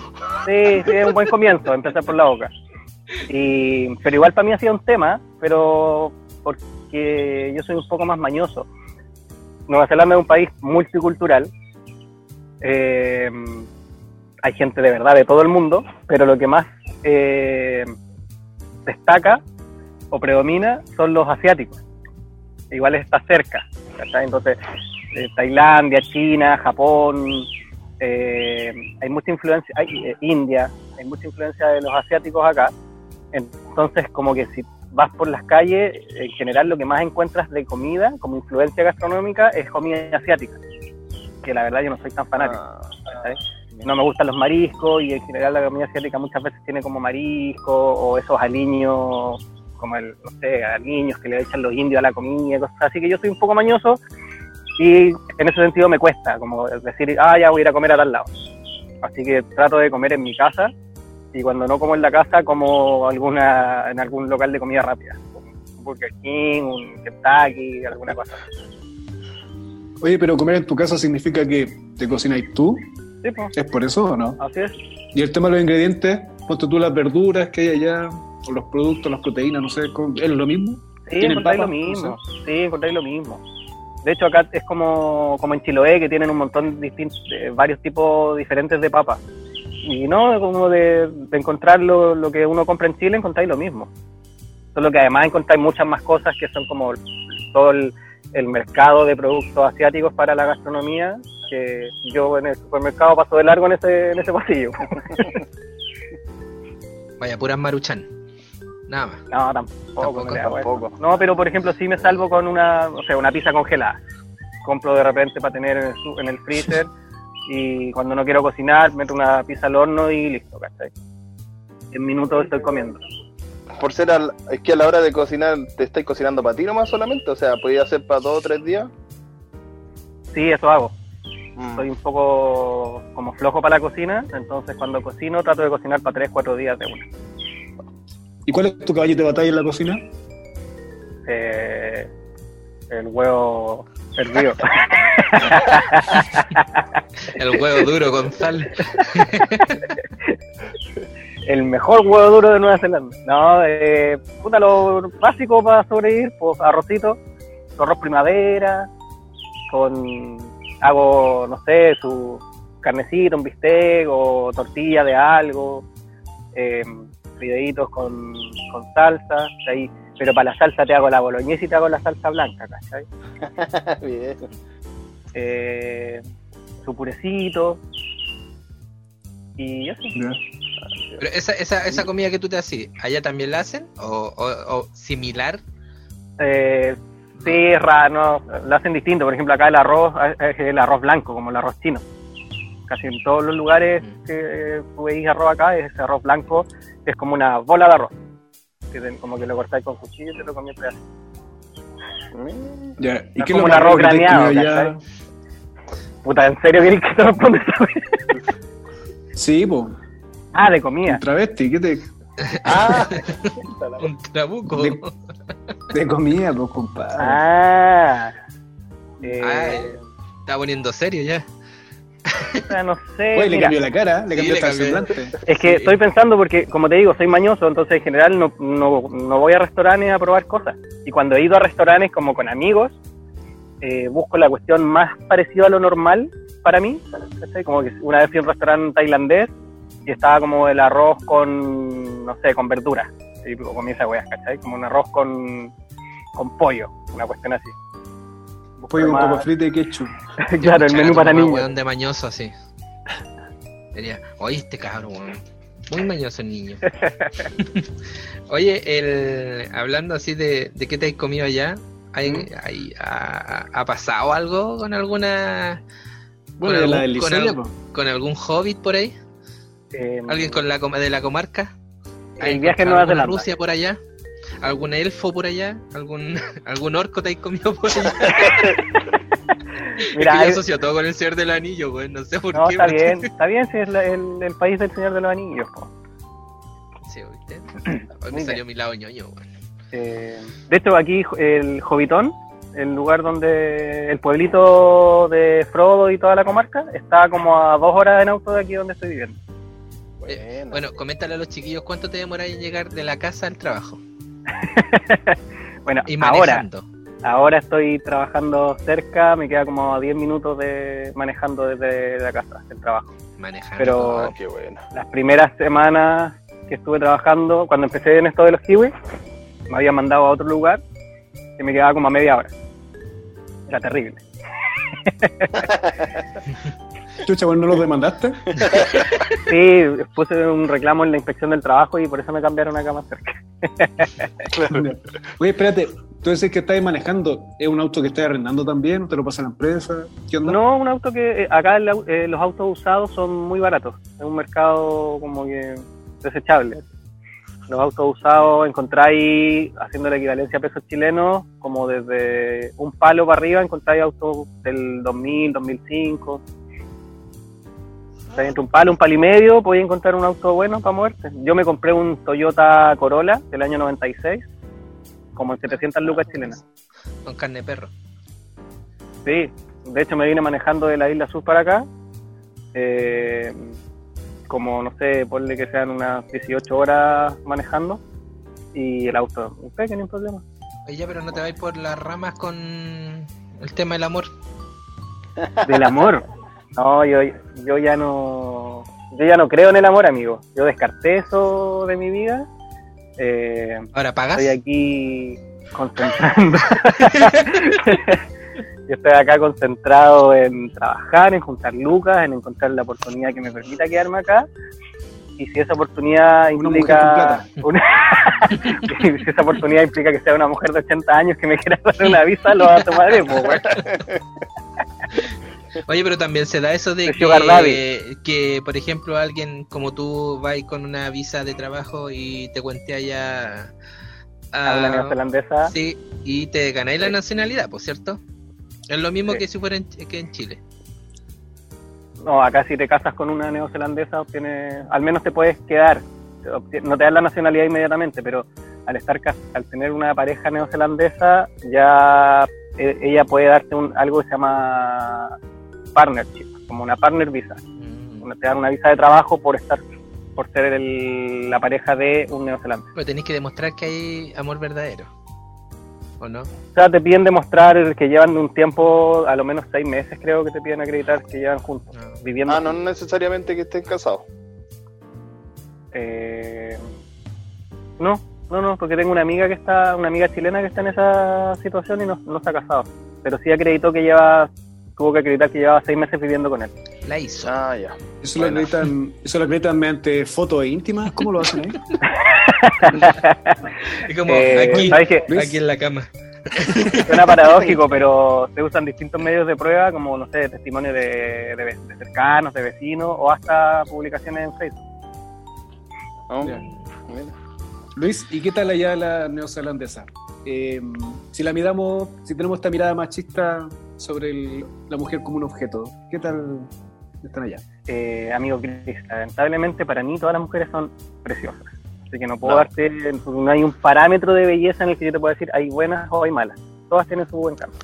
Sí, sí, es un buen comienzo, empezar por la boca. Y, pero igual para mí ha sido un tema, pero porque yo soy un poco más mañoso. Nueva Zelanda es un país multicultural. Eh, hay gente de verdad de todo el mundo, pero lo que más eh, destaca o predomina son los asiáticos. Igual está cerca. Entonces, eh, Tailandia, China, Japón, eh, hay mucha influencia, hay eh, India, hay mucha influencia de los asiáticos acá. Entonces, como que si vas por las calles, en general lo que más encuentras de comida, como influencia gastronómica, es comida asiática. Que la verdad yo no soy tan fanático. Ah. No me gustan los mariscos y en general la comida asiática muchas veces tiene como marisco o esos aliños, como el, no sé, aliños que le echan los indios a la comida, cosas así que yo soy un poco mañoso y en ese sentido me cuesta, como decir, ah, ya voy a ir a comer a tal lado. Así que trato de comer en mi casa y cuando no como en la casa, como alguna en algún local de comida rápida. Un Burger King, un Kentucky, alguna cosa. Oye, pero comer en tu casa significa que te cocináis tú. Sí, pues, ¿Es por eso o no? así es. Y el tema de los ingredientes, ponte tú las verduras que hay allá, o los productos, las proteínas, no sé, ¿con- ¿es lo mismo? Sí, ¿Tienen encontráis lo mismo. Sí, encontráis lo mismo. De hecho, acá es como, como en Chiloé, que tienen un montón distintos, de varios tipos diferentes de papas. Y no, como de, de encontrar lo, lo que uno compra en Chile, encontráis lo mismo. Solo que además encontráis muchas más cosas que son como todo el, el mercado de productos asiáticos para la gastronomía, que yo en el supermercado paso de largo en ese, en ese pasillo. Vaya, puras maruchan. Nada más. No, tampoco. Tampoco, tampoco. No, pero por ejemplo, sí me salvo con una, o sea, una pizza congelada. Compro de repente para tener en el, en el freezer y cuando no quiero cocinar, meto una pizza al horno y listo, ¿cachai? En minutos estoy comiendo. Por ser al, es que a la hora de cocinar, ¿te estáis cocinando para ti nomás solamente? O sea, ¿podía hacer para dos o tres días? Sí, eso hago. Mm. Soy un poco como flojo para la cocina, entonces cuando cocino trato de cocinar para tres, cuatro días de una. ¿Y cuál es tu caballito de batalla en la cocina? Eh, el huevo hervido. El huevo duro con sal. el mejor huevo duro de Nueva Zelanda. No, eh, puta, lo básico para sobrevivir, pues arrocito, arroz primavera, con, hago, no sé, su carnecito, un bistec o tortilla de algo, eh, fideitos con, con salsa, ahí, pero para la salsa te hago la boloñesa y te hago la salsa blanca, ¿cachai? Bien. Eh, su purecito y eso. Pero esa, esa, esa comida que tú te haces, ¿allá también la hacen? ¿O, o- o similar? Eh, sí, no, lo hacen distinto. Por ejemplo, acá el arroz eh, es el arroz blanco, como el arroz chino. Casi en todos los lugares Mm. que tú veis arroz acá, es ese arroz blanco, es como una bola de arroz. Que te- como que lo cortáis con cuchillo y te lo comí en pedazos. Ya. ¿Y qué como lo un arroz graneado, allá? Puta, ¿en serio quieres que te responda? Sí, po. Ah, de comida. Un travesti, ¿qué te. Ah, Un trabuco. De- De comida, pues, compadre. Ah. Eh, Ah, Está poniendo serio ya. No sé. Oye, le cambió la cara, le cambió hasta el semblante. Es que Sí. estoy pensando porque, como te digo, soy mañoso, entonces en general no, no, no voy a restaurantes a probar cosas. Y cuando he ido a restaurantes como con amigos, eh, busco la cuestión más parecida a lo normal para mí. Como que una vez fui a un restaurante tailandés y estaba como el arroz con, no sé, con verduras. Y comí esa weá, ¿cachai? Como un arroz con, con pollo, una cuestión así. Busco Pollo con más- papa frita y ketchup. claro, el menú para niños. weón de mañoso así. Diría, oye, este cabrón, weón. Muy mañoso el niño. Oye, el, hablando así de, de qué te has comido allá, ¿hay, ¿Mm? hay- ha, ha pasado algo con alguna. Bueno, con la algún- con al- con algún hobbit por ahí? Eh, ¿Alguien con la com- de la comarca? El ¿Has viaje a Nueva Zelanda. Rusia por allá? ¿Algún elfo por allá? ¿Algún, algún orco te has comido por allá? Mira, es que yo asocio todo con el Señor del Anillo, güey. No sé por No, qué. está porque- bien, está bien si es la- el, el país del Señor de los Anillos. po. Sí, ¿viste? Hoy me salió mi lado ñoño, güey. Eh, de hecho, aquí el Jovitón, el lugar donde el pueblito de Frodo y toda la comarca, está como a dos horas en auto de aquí donde estoy viviendo. bueno. Bueno, coméntale a los chiquillos cuánto te demoráis en llegar de la casa al trabajo. Bueno, Y ahora, manejando. ahora estoy trabajando cerca, me queda como a 10 minutos de manejando desde la casa, del trabajo. Manejando. pero- Ah, qué bueno. Las primeras semanas que estuve trabajando, cuando empecé en esto de los kiwis, me habían mandado a otro lugar que me quedaba como a media hora. Era terrible. Chucha, bueno, ¿no lo demandaste? Sí, puse un reclamo en la inspección del trabajo y por eso me cambiaron acá más cerca. Oye, espérate, tú dices que estás manejando, ¿es un auto que estás arrendando también? ¿O te lo pasa la empresa? ¿Qué onda? No, un auto que eh, acá eh, los autos usados son muy baratos. Es un mercado como que desechable. Los autos usados encontráis, haciendo la equivalencia a pesos chilenos, como desde un palo para arriba encontráis autos del 2000, 2005. Entre un palo, un palo y medio, podéis encontrar un auto bueno para moverte. Yo me compré un Toyota Corolla del año 96, como en 700 lucas chilenas. Con carne de perro. Sí, de hecho me vine manejando de la isla sur para acá. eh, como, no sé, ponle que sean unas 18 horas manejando. Y el auto, un pequeño problema. Oye, pero no te vais por las ramas con el tema del amor. Del amor. No, yo, yo ya no. Yo ya no creo en el amor, amigo. Yo descarté eso de mi vida. Eh, Ahora pagas. estoy aquí concentrando. Yo estoy acá concentrado en trabajar, en juntar lucas, en encontrar la oportunidad que me permita quedarme acá. Y si esa oportunidad Una implica. una- si esa oportunidad implica que sea una mujer de 80 años que me quiera dar una visa, lo va a tomar. Oye, pero también se da eso de que, que, por ejemplo, alguien como tú va con una visa de trabajo y te cuentea ya A una neozelandesa. Sí, y te ganáis la Sí. nacionalidad, pues, ¿cierto? Es lo mismo Sí. que si fuera en, que en Chile. No, acá si te casas con una neozelandesa, obtienes, al menos te puedes quedar. no te dan la nacionalidad inmediatamente, pero al estar al tener una pareja neozelandesa, ya eh, ella puede darte un, algo que se llama partnership, como una partner visa. Mm. Te dan una visa de trabajo por estar por ser el- la pareja de un neozelandés. Pero tenéis que demostrar que hay amor verdadero. ¿O no? O sea, te piden demostrar que llevan un tiempo, a lo menos seis meses creo que te piden acreditar que llevan juntos, No. viviendo. Ah, no necesariamente que estén casados. Eh, no, no, no, porque tengo una amiga que está, una amiga chilena que está en esa situación y no, no está casado. Pero sí acreditó que lleva, tuvo que acreditar que llevaba seis meses viviendo con él. La hizo. Ah, ya. Eso lo, Bueno. acreditan, eso lo acreditan mediante fotos íntimas. ¿Cómo lo hacen ahí? Es como Eh, aquí, ¿sabes qué? Luis. aquí en la cama. Suena paradójico, pero se usan distintos medios de prueba, como, no sé, testimonios de, de, de cercanos, de vecinos, o hasta publicaciones en Facebook. Mira. Luis, ¿y qué tal allá la neozelandesa? Eh, si la miramos, si tenemos esta mirada machista sobre el- la mujer como un objeto, ¿qué tal están allá? Eh, amigo Chris, lamentablemente para mí todas las mujeres son preciosas. Así que no puedo No. darte, no hay un parámetro de belleza en el que yo te pueda decir hay buenas o hay malas. Todas tienen su buen campo.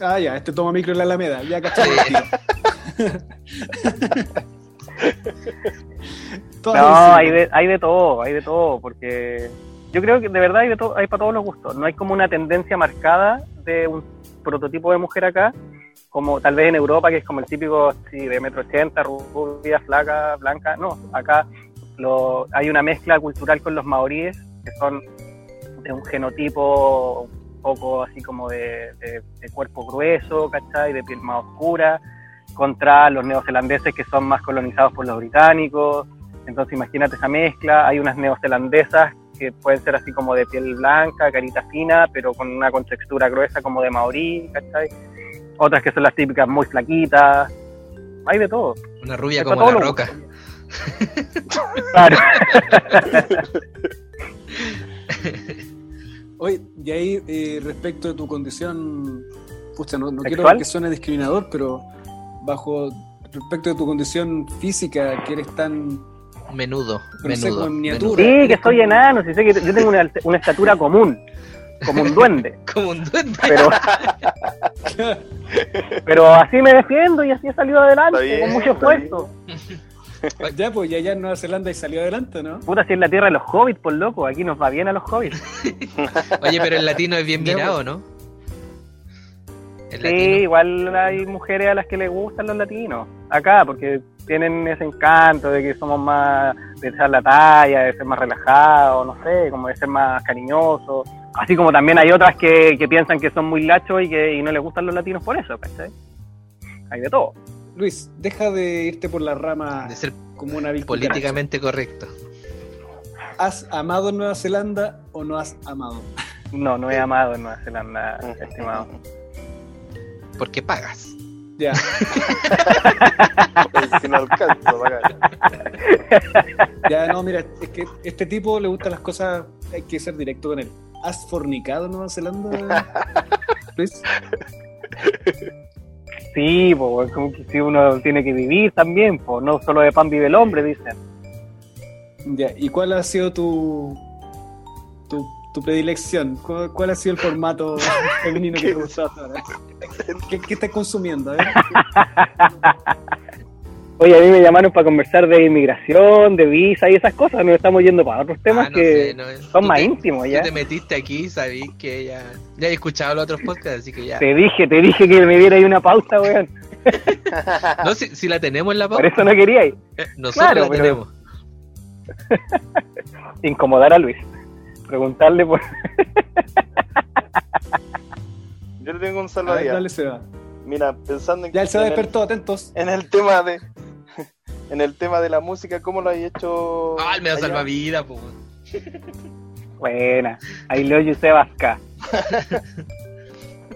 Ah, ya, este toma micro en la Alameda, ya. Todas No, hay de, hay de todo, hay de todo, porque yo creo que de verdad hay, de todo, hay para todos los gustos. No hay como una tendencia marcada de un prototipo de mujer acá, como tal vez en Europa, que es como el típico sí, de metro ochenta, rubia, flaca, blanca. No, acá hay una mezcla cultural con los maoríes, que son de un genotipo un poco así como de cuerpo grueso, ¿cachai? De piel más oscura, contra los neozelandeses que son más colonizados por los británicos. Entonces imagínate esa mezcla, hay unas neozelandesas que pueden ser así como de piel blanca, carita fina, pero con una contextura gruesa como de maorí, ¿cachai? Otras que son las típicas muy flaquitas, hay de todo. Una rubia Hay como la roca. Claro. Oye, y ahí eh, respecto de tu condición, pucha, no, no quiero que suene discriminador, pero bajo respecto de tu condición física, que eres tan, Menudo, menudo. con menudo. miniatura. Sí, que soy enano, sí sé que yo tengo una, una estatura común, como un duende, Como un duende. pero, pero así me defiendo y así he salido adelante, bien, con mucho esfuerzo. ya, pues ya allá en Nueva Zelanda y salió adelante, ¿no? Puta, si es la tierra de los hobbits, por loco, aquí nos va bien a los hobbits. Oye, pero el latino es bien Ya, mirado, ¿no? El Sí, latino. igual hay mujeres a las que les gustan los latinos, acá, porque tienen ese encanto de que somos más de echar la talla, de ser más relajados, no sé, como de ser más cariñosos. Así como también hay otras que, que piensan que son muy lachos y que y no les gustan los latinos por eso, ¿cachai? Hay de todo. Luis, deja de irte por la rama De ser como una políticamente correcto. ¿Has amado Nueva Zelanda o no has amado? No, no he amado en Nueva Zelanda, estimado. Porque pagas. Ya, Si no ya, no, mira, es que este tipo le gustan las cosas, hay que ser directo con él. ¿Has fornicado en Nueva Zelanda, Luis? Sí, pues, como que si uno tiene que vivir también, pues, no solo de pan vive el hombre, dicen. Ya, ¿y cuál ha sido tu, tu, tu predilección? ¿Cuál, cuál ha sido el formato femenino que te gustó hasta ahora? ¿Qué, qué estás consumiendo? A ver? Oye, a mí me llamaron para conversar de inmigración, de visa y esas cosas. Nos estamos yendo para otros temas Ah, no que sé, no es- son tú más te- íntimos Tú ya. te metiste aquí, sabí que ya. Ya he escuchado los otros podcasts, así que ya. Te dije, te dije que me diera ahí una pauta, weón. No, si, si la tenemos en la Por pauta, eso no quería ir. eh, nosotros claro, la pero- tenemos. Incomodar a Luis. Preguntarle por... Yo le tengo un A ver, salvavidas. dale, Seba. Mira, pensando en, Ya él se va en el- despertó, atentos. en el tema de en el tema de la música, ¿cómo lo hay hecho? Ah, el medio allá? salvavidas, pues. Buena. Ahí leo Yusef Vasca.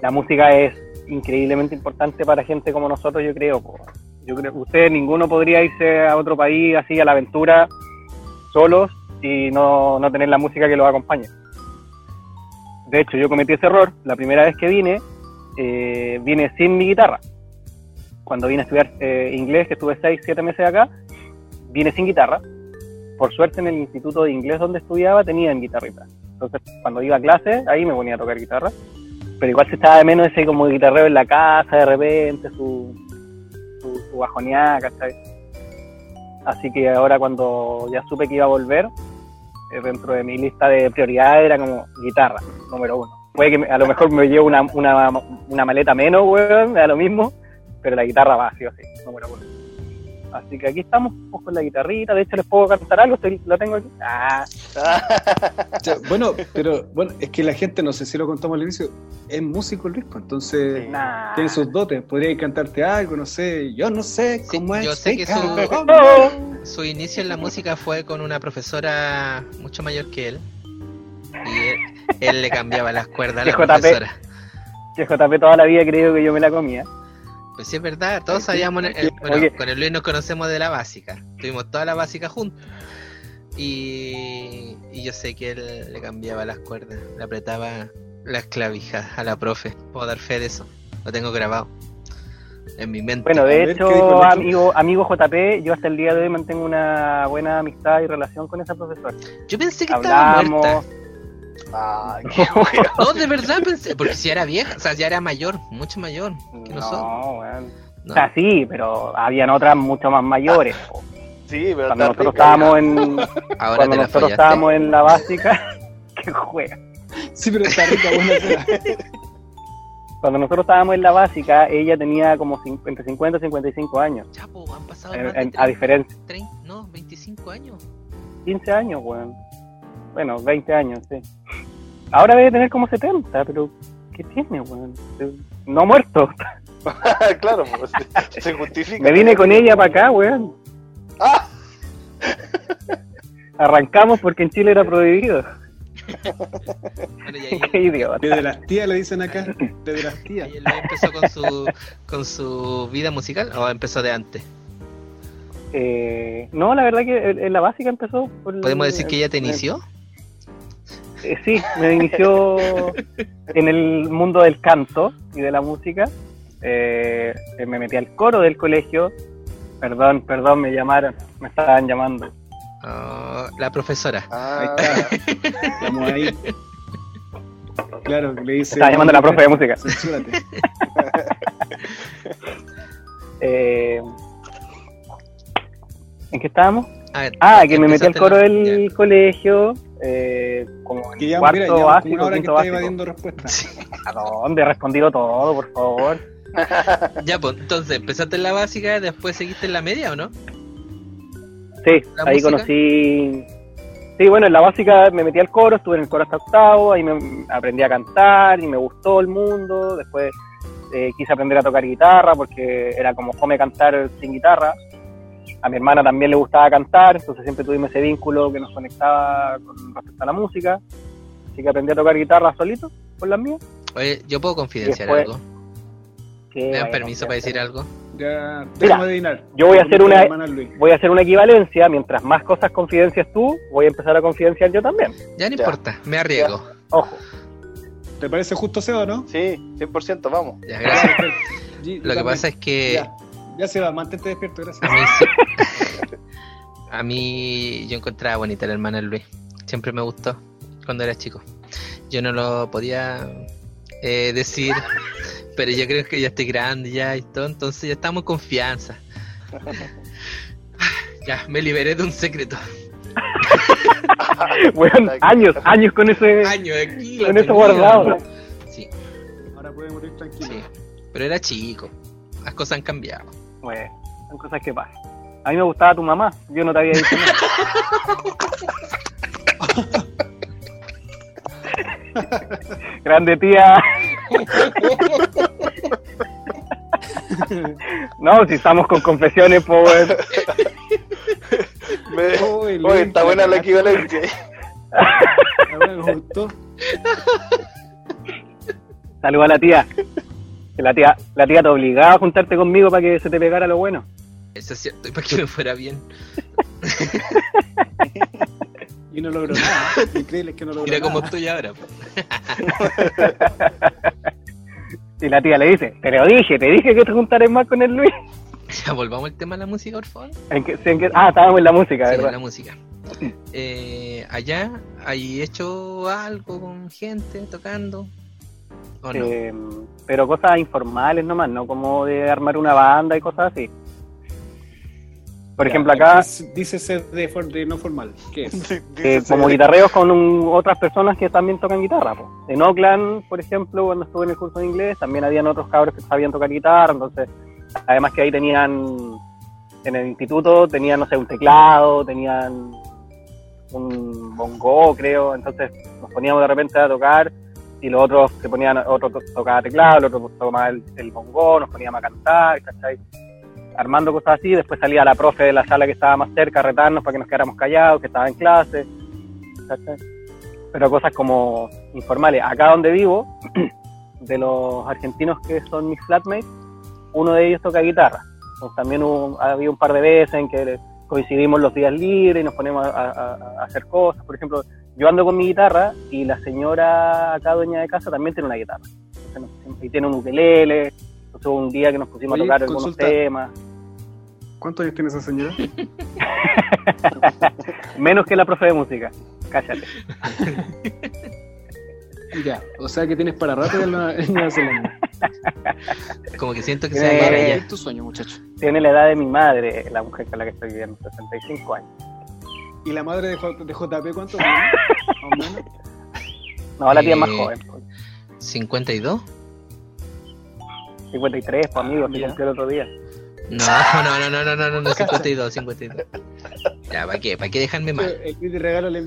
La música es increíblemente importante para gente como nosotros, yo creo. po. Yo creo que ustedes ninguno podría irse a otro país así a la aventura solos y no, no tener la música que los acompañe. De hecho, yo cometí ese error. La primera vez que vine, eh, vine sin mi guitarra. Cuando vine a estudiar eh, inglés, que estuve 6, 7 meses acá, vine sin guitarra. por suerte en el instituto de inglés donde estudiaba tenían guitarrita. Entonces cuando iba a clase, ahí me ponía a tocar guitarra. Pero igual se estaba de menos ese como guitarreo en la casa de repente, su, su, su ¿cachai? Así que ahora cuando ya supe que iba a volver, eh, dentro de mi lista de prioridades era como guitarra, número uno. Puede que a lo mejor me llevo una, una, una maleta menos, weón, me da lo mismo, pero la guitarra va, sí o sí, número uno. Así que aquí estamos, pues, con la guitarrita, de hecho les puedo cantar algo, estoy- lo tengo aquí. Ah, sea, bueno, pero bueno, es que la gente, no sé si lo contamos al inicio, es músico Luis, pues, entonces nah. tiene sus dotes. Podría cantarte algo, no sé, yo no sé Sí, cómo es. yo sé que su- cómo. Su inicio en la música fue con una profesora mucho mayor que él. Y él, él le cambiaba las cuerdas a la JP. profesora. Que JP toda la vida creo que yo me la comía. Pues sí, es verdad, todos Sí, sabíamos. el- porque- bueno, oye. con el Luis nos conocemos de la básica. Tuvimos toda la básica juntos. Y, y yo sé que él le cambiaba las cuerdas, le apretaba las clavijas a la profe. Puedo dar fe de eso. Lo tengo grabado en mi mente. Bueno, de ver, ¿qué dijo hecho, amigo, amigo JP, yo hasta el día de hoy mantengo una buena amistad y relación con esa profesora. yo pensé que estaba Hablamos, muerta. Wea. No, de verdad pensé, porque si era vieja, o sea, ya era mayor, mucho mayor que nosotros. no, weón. No. O sea, sí, pero habían otras mucho más mayores. Sí, pero Cuando nosotros rica. estábamos en, Ahora cuando nosotros estábamos en la básica, que juega. Sí, pero está rica. Cuando nosotros estábamos en la básica, ella tenía como entre 50 y 55 años. Chapo, han pasado En- más de en- a 30, diferencia, 30, no, 25 años. 15 años, weón. Bueno, 20 años, sí. Ahora debe tener como 70, pero ¿qué tiene, weón? No muerto. claro, pues, se- justifica. Me vine con ella para acá, weón. Ah, Arrancamos porque en Chile era prohibido. Y Qué idiota. Desde las tías le dicen acá. Desde las tías. ahí él empezó con su, con su vida musical o empezó de antes. Eh, no, la verdad que en en la básica empezó. por- ¿Podemos decir que ella te eh, inició? Eh, sí, me inició en el mundo del canto y de la música. Eh, me metí al coro del colegio. Perdón, perdón, me llamaron, me estaban llamando. Oh, la profesora. ah, Estamos ahí. Claro, le dice. Estaba llamando la profe de música. Censúrate. Eh, ¿En qué estábamos? Ah, Ah, que me metí al coro la- del colegio, eh, como en Que ya, cuarto mira, ya básico, una hora que quinto está básico. evadiendo respuestas. ¿A dónde? Respondido todo, por favor. Ya, pues entonces empezaste en la básica, después seguiste en la media o no? Sí, ¿La ahí música? conocí. Sí, bueno, en la básica me metí al coro, estuve en el coro hasta octavo, ahí me aprendí a cantar y me gustó el mundo. Después eh, quise aprender a tocar guitarra porque era como fome cantar sin guitarra. A mi hermana también le gustaba cantar, entonces siempre tuvimos ese vínculo que nos conectaba con respecto a la música. Así que aprendí a tocar guitarra solito, con las mías. Oye, yo puedo confidenciar Después- algo. ¿Me dan permiso para decir algo? Ya, Mira, déjame adivinar. yo voy a hacer una-. Voy a hacer una equivalencia, mientras más cosas confidencias tú, voy a empezar a confidenciar yo también. Ya no Ya. importa, me arriesgo. Ojo. ¿Te parece justo, Seba, no? sí, 100%, vamos. Ya, gracias. Lo que pasa es que Ya, ya Seba, mantente despierto, gracias. a mí, sí- a mí yo encontraba bonita la hermana Luis. Siempre me gustó cuando era chico. Yo no lo podía eh, decir, pero yo creo que ya estoy grande ya y todo, entonces ya estamos en confianza. Ya, me liberé de un secreto. Bueno, años, años con ese. Año aquí lo Con eso guardado. Sí, Ahora pueden morir tranquilos. sí. Pero era chico. Las cosas han cambiado. Bueno, son cosas que pasan. A mí me gustaba tu mamá, yo no te había dicho nada. Grande tía. No, si estamos con confesiones, pues. Me- Uy, Oye, está buena la equivalencia. Ahora me gustó. Saluda a la tía. Que la tía, la tía te obligaba a juntarte conmigo para que se te pegara lo bueno. Eso es cierto, y para que me fuera bien. Y no logró nada. Lo Increíble es que no logró Mira cómo nada. estoy ahora. Y la tía le dice, te lo dije, te dije que te juntares más con el Luis. Ya volvamos al tema de la música, por favor. ¿En qué- sí, en qué- ah, estábamos en la música, Sí, en ¿verdad? la música. Eh, allá, ¿hay hecho algo con gente tocando? Eh, pero cosas informales nomás, no como de armar una banda y cosas así. Por Ya, ejemplo, acá, dice- Dícese de, for- de no formal. ¿Qué es? eh, como guitarreos con un- otras personas que también tocan guitarra. po. En Oakland, por ejemplo, cuando estuve en el curso de inglés, también habían otros cabros que sabían tocar guitarra, entonces, además que ahí tenían, en el instituto, tenían, no sé, un teclado, tenían un bongo, creo, entonces nos poníamos de repente a tocar y los otros se ponían, otro to- tocaba teclado, el otro tocaba el, bongo, nos poníamos a cantar, ¿cachai? Armando cosas así, después salía la profe de la sala que estaba más cerca a retarnos para que nos quedáramos callados, que estaba en clase, ¿cachai? Pero cosas como informales. Acá donde vivo, de los argentinos que son mis flatmates, uno de ellos toca guitarra. También hubo- había un par de veces en que coincidimos los días libres y nos ponemos a hacer cosas. Por ejemplo, yo ando con mi guitarra y la señora acá, dueña de casa, también tiene una guitarra. Entonces, y tiene un ukelele. Entonces, hubo un día que nos pusimos Oye, a tocar algunos consulta. temas. ¿Cuántos años tiene esa señora? Menos que la profe de música. Cállate. ya, o sea que tienes para rato en, la, en Nueva Zelanda. Como que siento que se va a ir ¿Cuál allá. es tu sueño, muchacho? Tiene la edad de mi madre, la mujer con la que estoy viviendo, 65 años. ¿Y la madre de, J- de JP cuánto? Más o menos. No, la tía es más Eh, joven. pues. 52. 53, pues amigo, se Ya. cumplió el otro día. No, no, no, no, no, no, no, no, 52, 52. Ya, ¿para qué? ¿Para qué dejarme mal? El Piti regalo le,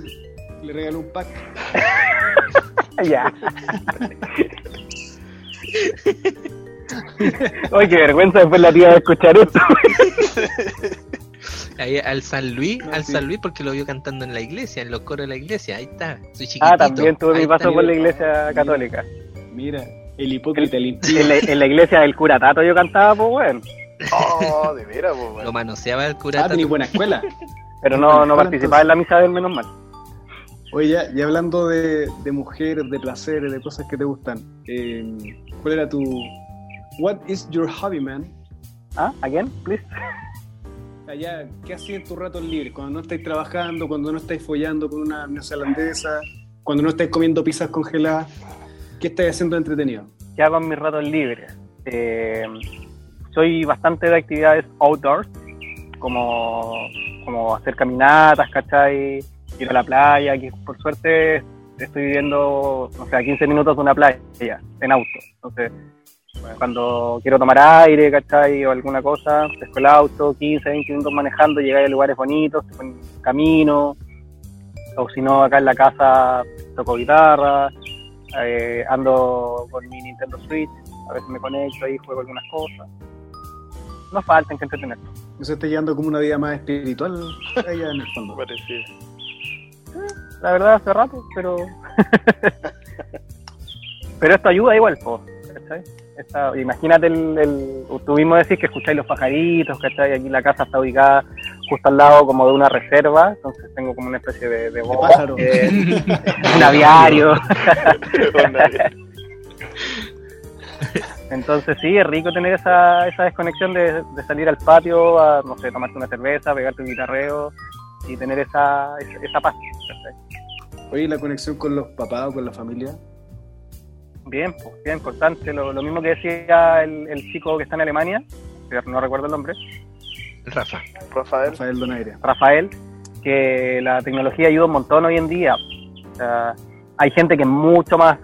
le regaló un pack. Ya. Oye, qué vergüenza después la tía de escuchar esto. Ahí al San Luis, No, al sí. San Luis porque lo vio cantando en la iglesia, en los coros de la iglesia. Ahí está, soy chiquitito. Ah, también tuve mi paso por la iglesia católica. Mira, el hipócrita, el impío. En la, en la iglesia del cura Tato yo cantaba, pues bueno. Oh, de veras, po, Lo weón. manoseaba el cura. Ah, tenés buena escuela. Pero no, no participaba en la misa del menos mal. Oye, ya, y hablando de, de mujeres, de placeres, de cosas que te gustan, eh, ¿cuál era tu. What is your hobby, man? ¿Ah? ¿Again? Please. Allá, ¿qué hacías en tus ratos libres? Cuando no estáis trabajando, cuando no estáis follando con una neozelandesa, cuando no estáis comiendo pizzas congeladas, ¿qué estáis haciendo entretenido? ¿Qué hago en mis ratos libres? Eh, soy bastante de actividades outdoors, como, como hacer caminatas, ¿cachai? Ir a la playa, que por suerte estoy viviendo, no sé, a 15 minutos de una playa, en auto. Entonces, cuando quiero tomar aire, ¿cachai? O alguna cosa, pesco el auto, 15, 20 minutos manejando, llegáis a lugares bonitos, te ponen camino, o si no, acá en la casa toco guitarra, eh, ando con mi Nintendo Switch, a veces me conecto ahí, juego algunas cosas. No faltan que entretener. ¿No se está llevando como una vida más espiritual allá en el fondo? Parecido. La verdad, hace rato, pero. pero esto ayuda igual, po, ¿cachai? Imagínate, el, el, tú mismo decís que escucháis los pajaritos, ¿cachai? Aquí la casa está ubicada justo al lado como de una reserva, entonces tengo como una especie de, de pájaro. un aviario. Entonces sí, es rico tener esa, esa desconexión de, de salir al patio a, no sé, tomarte una cerveza, pegarte un guitarreo y tener esa, esa, esa paz. ¿cachai? Oye, la conexión con los papás o con la familia. Bien, pues, bien importante. Lo, lo mismo que decía el, el chico que está en Alemania, no recuerdo el nombre, Rafa. Rafael. Rafael Donaire. Rafael, que la tecnología ayuda un montón hoy en día. O sea, hay gente que es mucho más,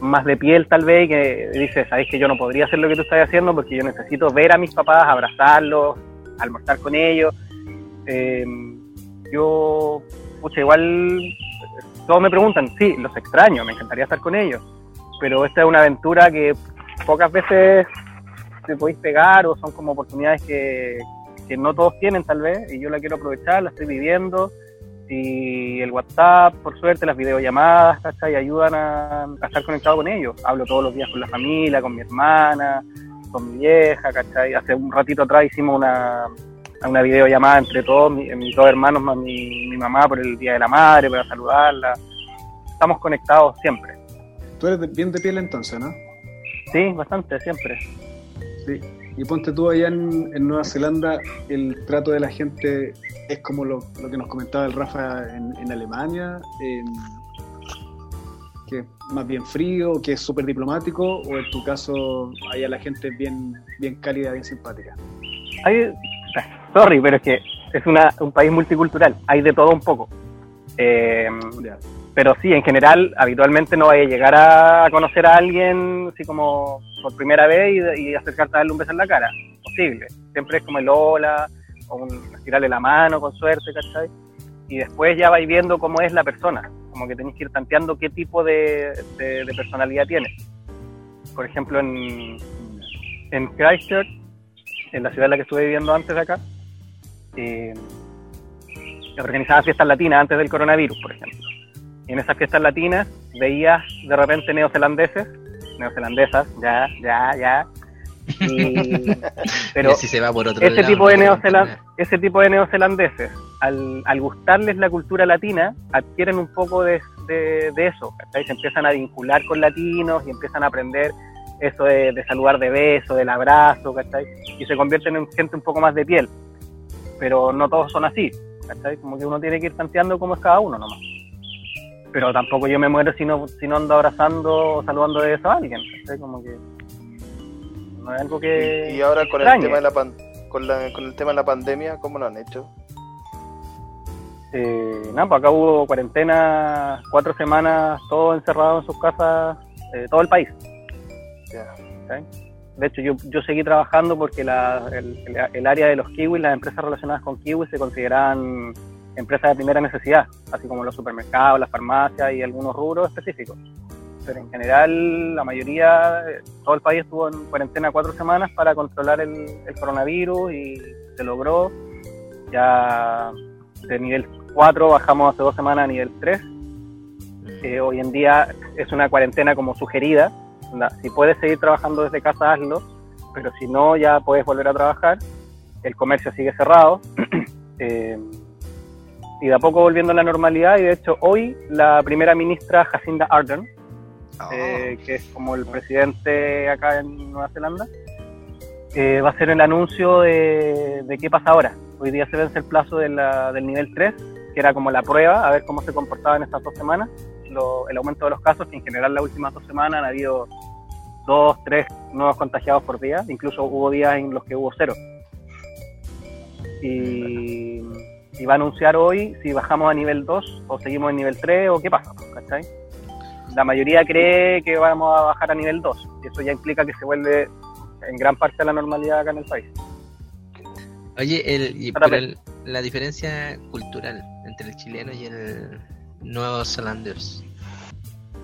más de piel tal vez y que dice, sabes que yo no podría hacer lo que tú estás haciendo porque yo necesito ver a mis papás, abrazarlos, almorzar con ellos. Eh, yo, pucha, igual todos me preguntan, sí, los extraño, me encantaría estar con ellos, pero esta es una aventura que pocas veces te podéis pegar o son como oportunidades que, que no todos tienen tal vez y yo la quiero aprovechar, la estoy viviendo y el WhatsApp, por suerte, las videollamadas, ¿cachai? Ayudan a, estar conectado con ellos. Hablo todos los días con la familia, con mi hermana, con mi vieja, ¿cachai? Hace un ratito atrás hicimos una, una videollamada entre todos, mi- mis dos hermanos mi, mi mamá por el Día de la Madre, para saludarla. Estamos conectados siempre. Tú eres de- bien de piel entonces, ¿no? Sí, bastante, siempre. Sí. Y ponte tú allá en, en Nueva Zelanda, el trato de la gente es como lo, lo que nos comentaba el Rafa en, en Alemania, em, que es más bien frío, que es súper diplomático, o en tu caso, allá la gente es bien, bien cálida, bien simpática. Hay, sorry, pero es que es una, un país multicultural, hay de todo un poco. Eh. Pero sí, en general, habitualmente no vaya a llegar a conocer a alguien así como por primera vez y, acercarte a darle un beso en la cara. Posible. Siempre es como el hola, o un, tirarle la mano con suerte, ¿cachai? Y después ya vais viendo cómo es la persona. Como que tenéis que ir tanteando qué tipo de personalidad tiene. Por ejemplo, en, en Christchurch, en la ciudad en la que estuve viviendo antes de acá, eh, organizaba fiestas latinas antes del coronavirus, por ejemplo. Y en esas fiestas latinas veías de repente neozelandeses, neozelandesas, ya, ya, ya. Y- pero se va por otro ese lado, tipo de ese tipo de neozelandeses, al, al gustarles la cultura latina, adquieren un poco de, de- de eso, ¿cachai? Se empiezan a vincular con latinos y empiezan a aprender eso de, de saludar de beso, del abrazo, ¿cachai? Y se convierten en gente un poco más de piel. Pero no todos son así, ¿cachai? Como que uno tiene que ir tanteando cómo es cada uno nomás. Pero tampoco yo me muero si no, si no ando abrazando o saludando de beso a alguien. Como que no es algo que... Y, y ahora con el tema de la pan- con, la- con el tema de la pandemia, ¿cómo lo han hecho? Eh, nada, pues acá hubo cuarentena, cuatro semanas, todos encerrados en sus casas, eh, todo el país. De hecho, yo, yo seguí trabajando porque la- el- el área de los kiwis, las empresas relacionadas con kiwis, se consideraban empresas de primera necesidad, así como los supermercados, las farmacias y algunos rubros específicos. Pero en general, la mayoría, eh, todo el país estuvo en cuarentena cuatro semanas para controlar el, el coronavirus y se logró. Ya de nivel 4 bajamos hace dos semanas a nivel 3. Eh, hoy en día es una cuarentena como sugerida. Si puedes seguir trabajando desde casa, hazlo. Pero si no, ya puedes volver a trabajar. El comercio sigue cerrado. Eh, y de a poco volviendo a la normalidad. Y de hecho, hoy la primera ministra Jacinda Ardern, Oh, eh, que es como el presidente acá en Nueva Zelanda, eh, va a hacer el anuncio de, de qué pasa ahora. Hoy día se vence el plazo de la- del nivel 3, que era como la prueba, a ver cómo se comportaba en estas dos semanas, lo- el aumento de los casos, que en general las últimas dos semanas han habido dos, tres nuevos contagiados por día, incluso hubo días en los que hubo cero. Y, y va a anunciar hoy si bajamos a nivel 2 o seguimos en nivel 3 o qué pasa, ¿cachai? la mayoría cree que vamos a bajar a nivel 2 y eso ya implica que se vuelve en gran parte la normalidad acá en el país. Oye, el, y- el- la diferencia cultural entre el chileno y el neozelandés.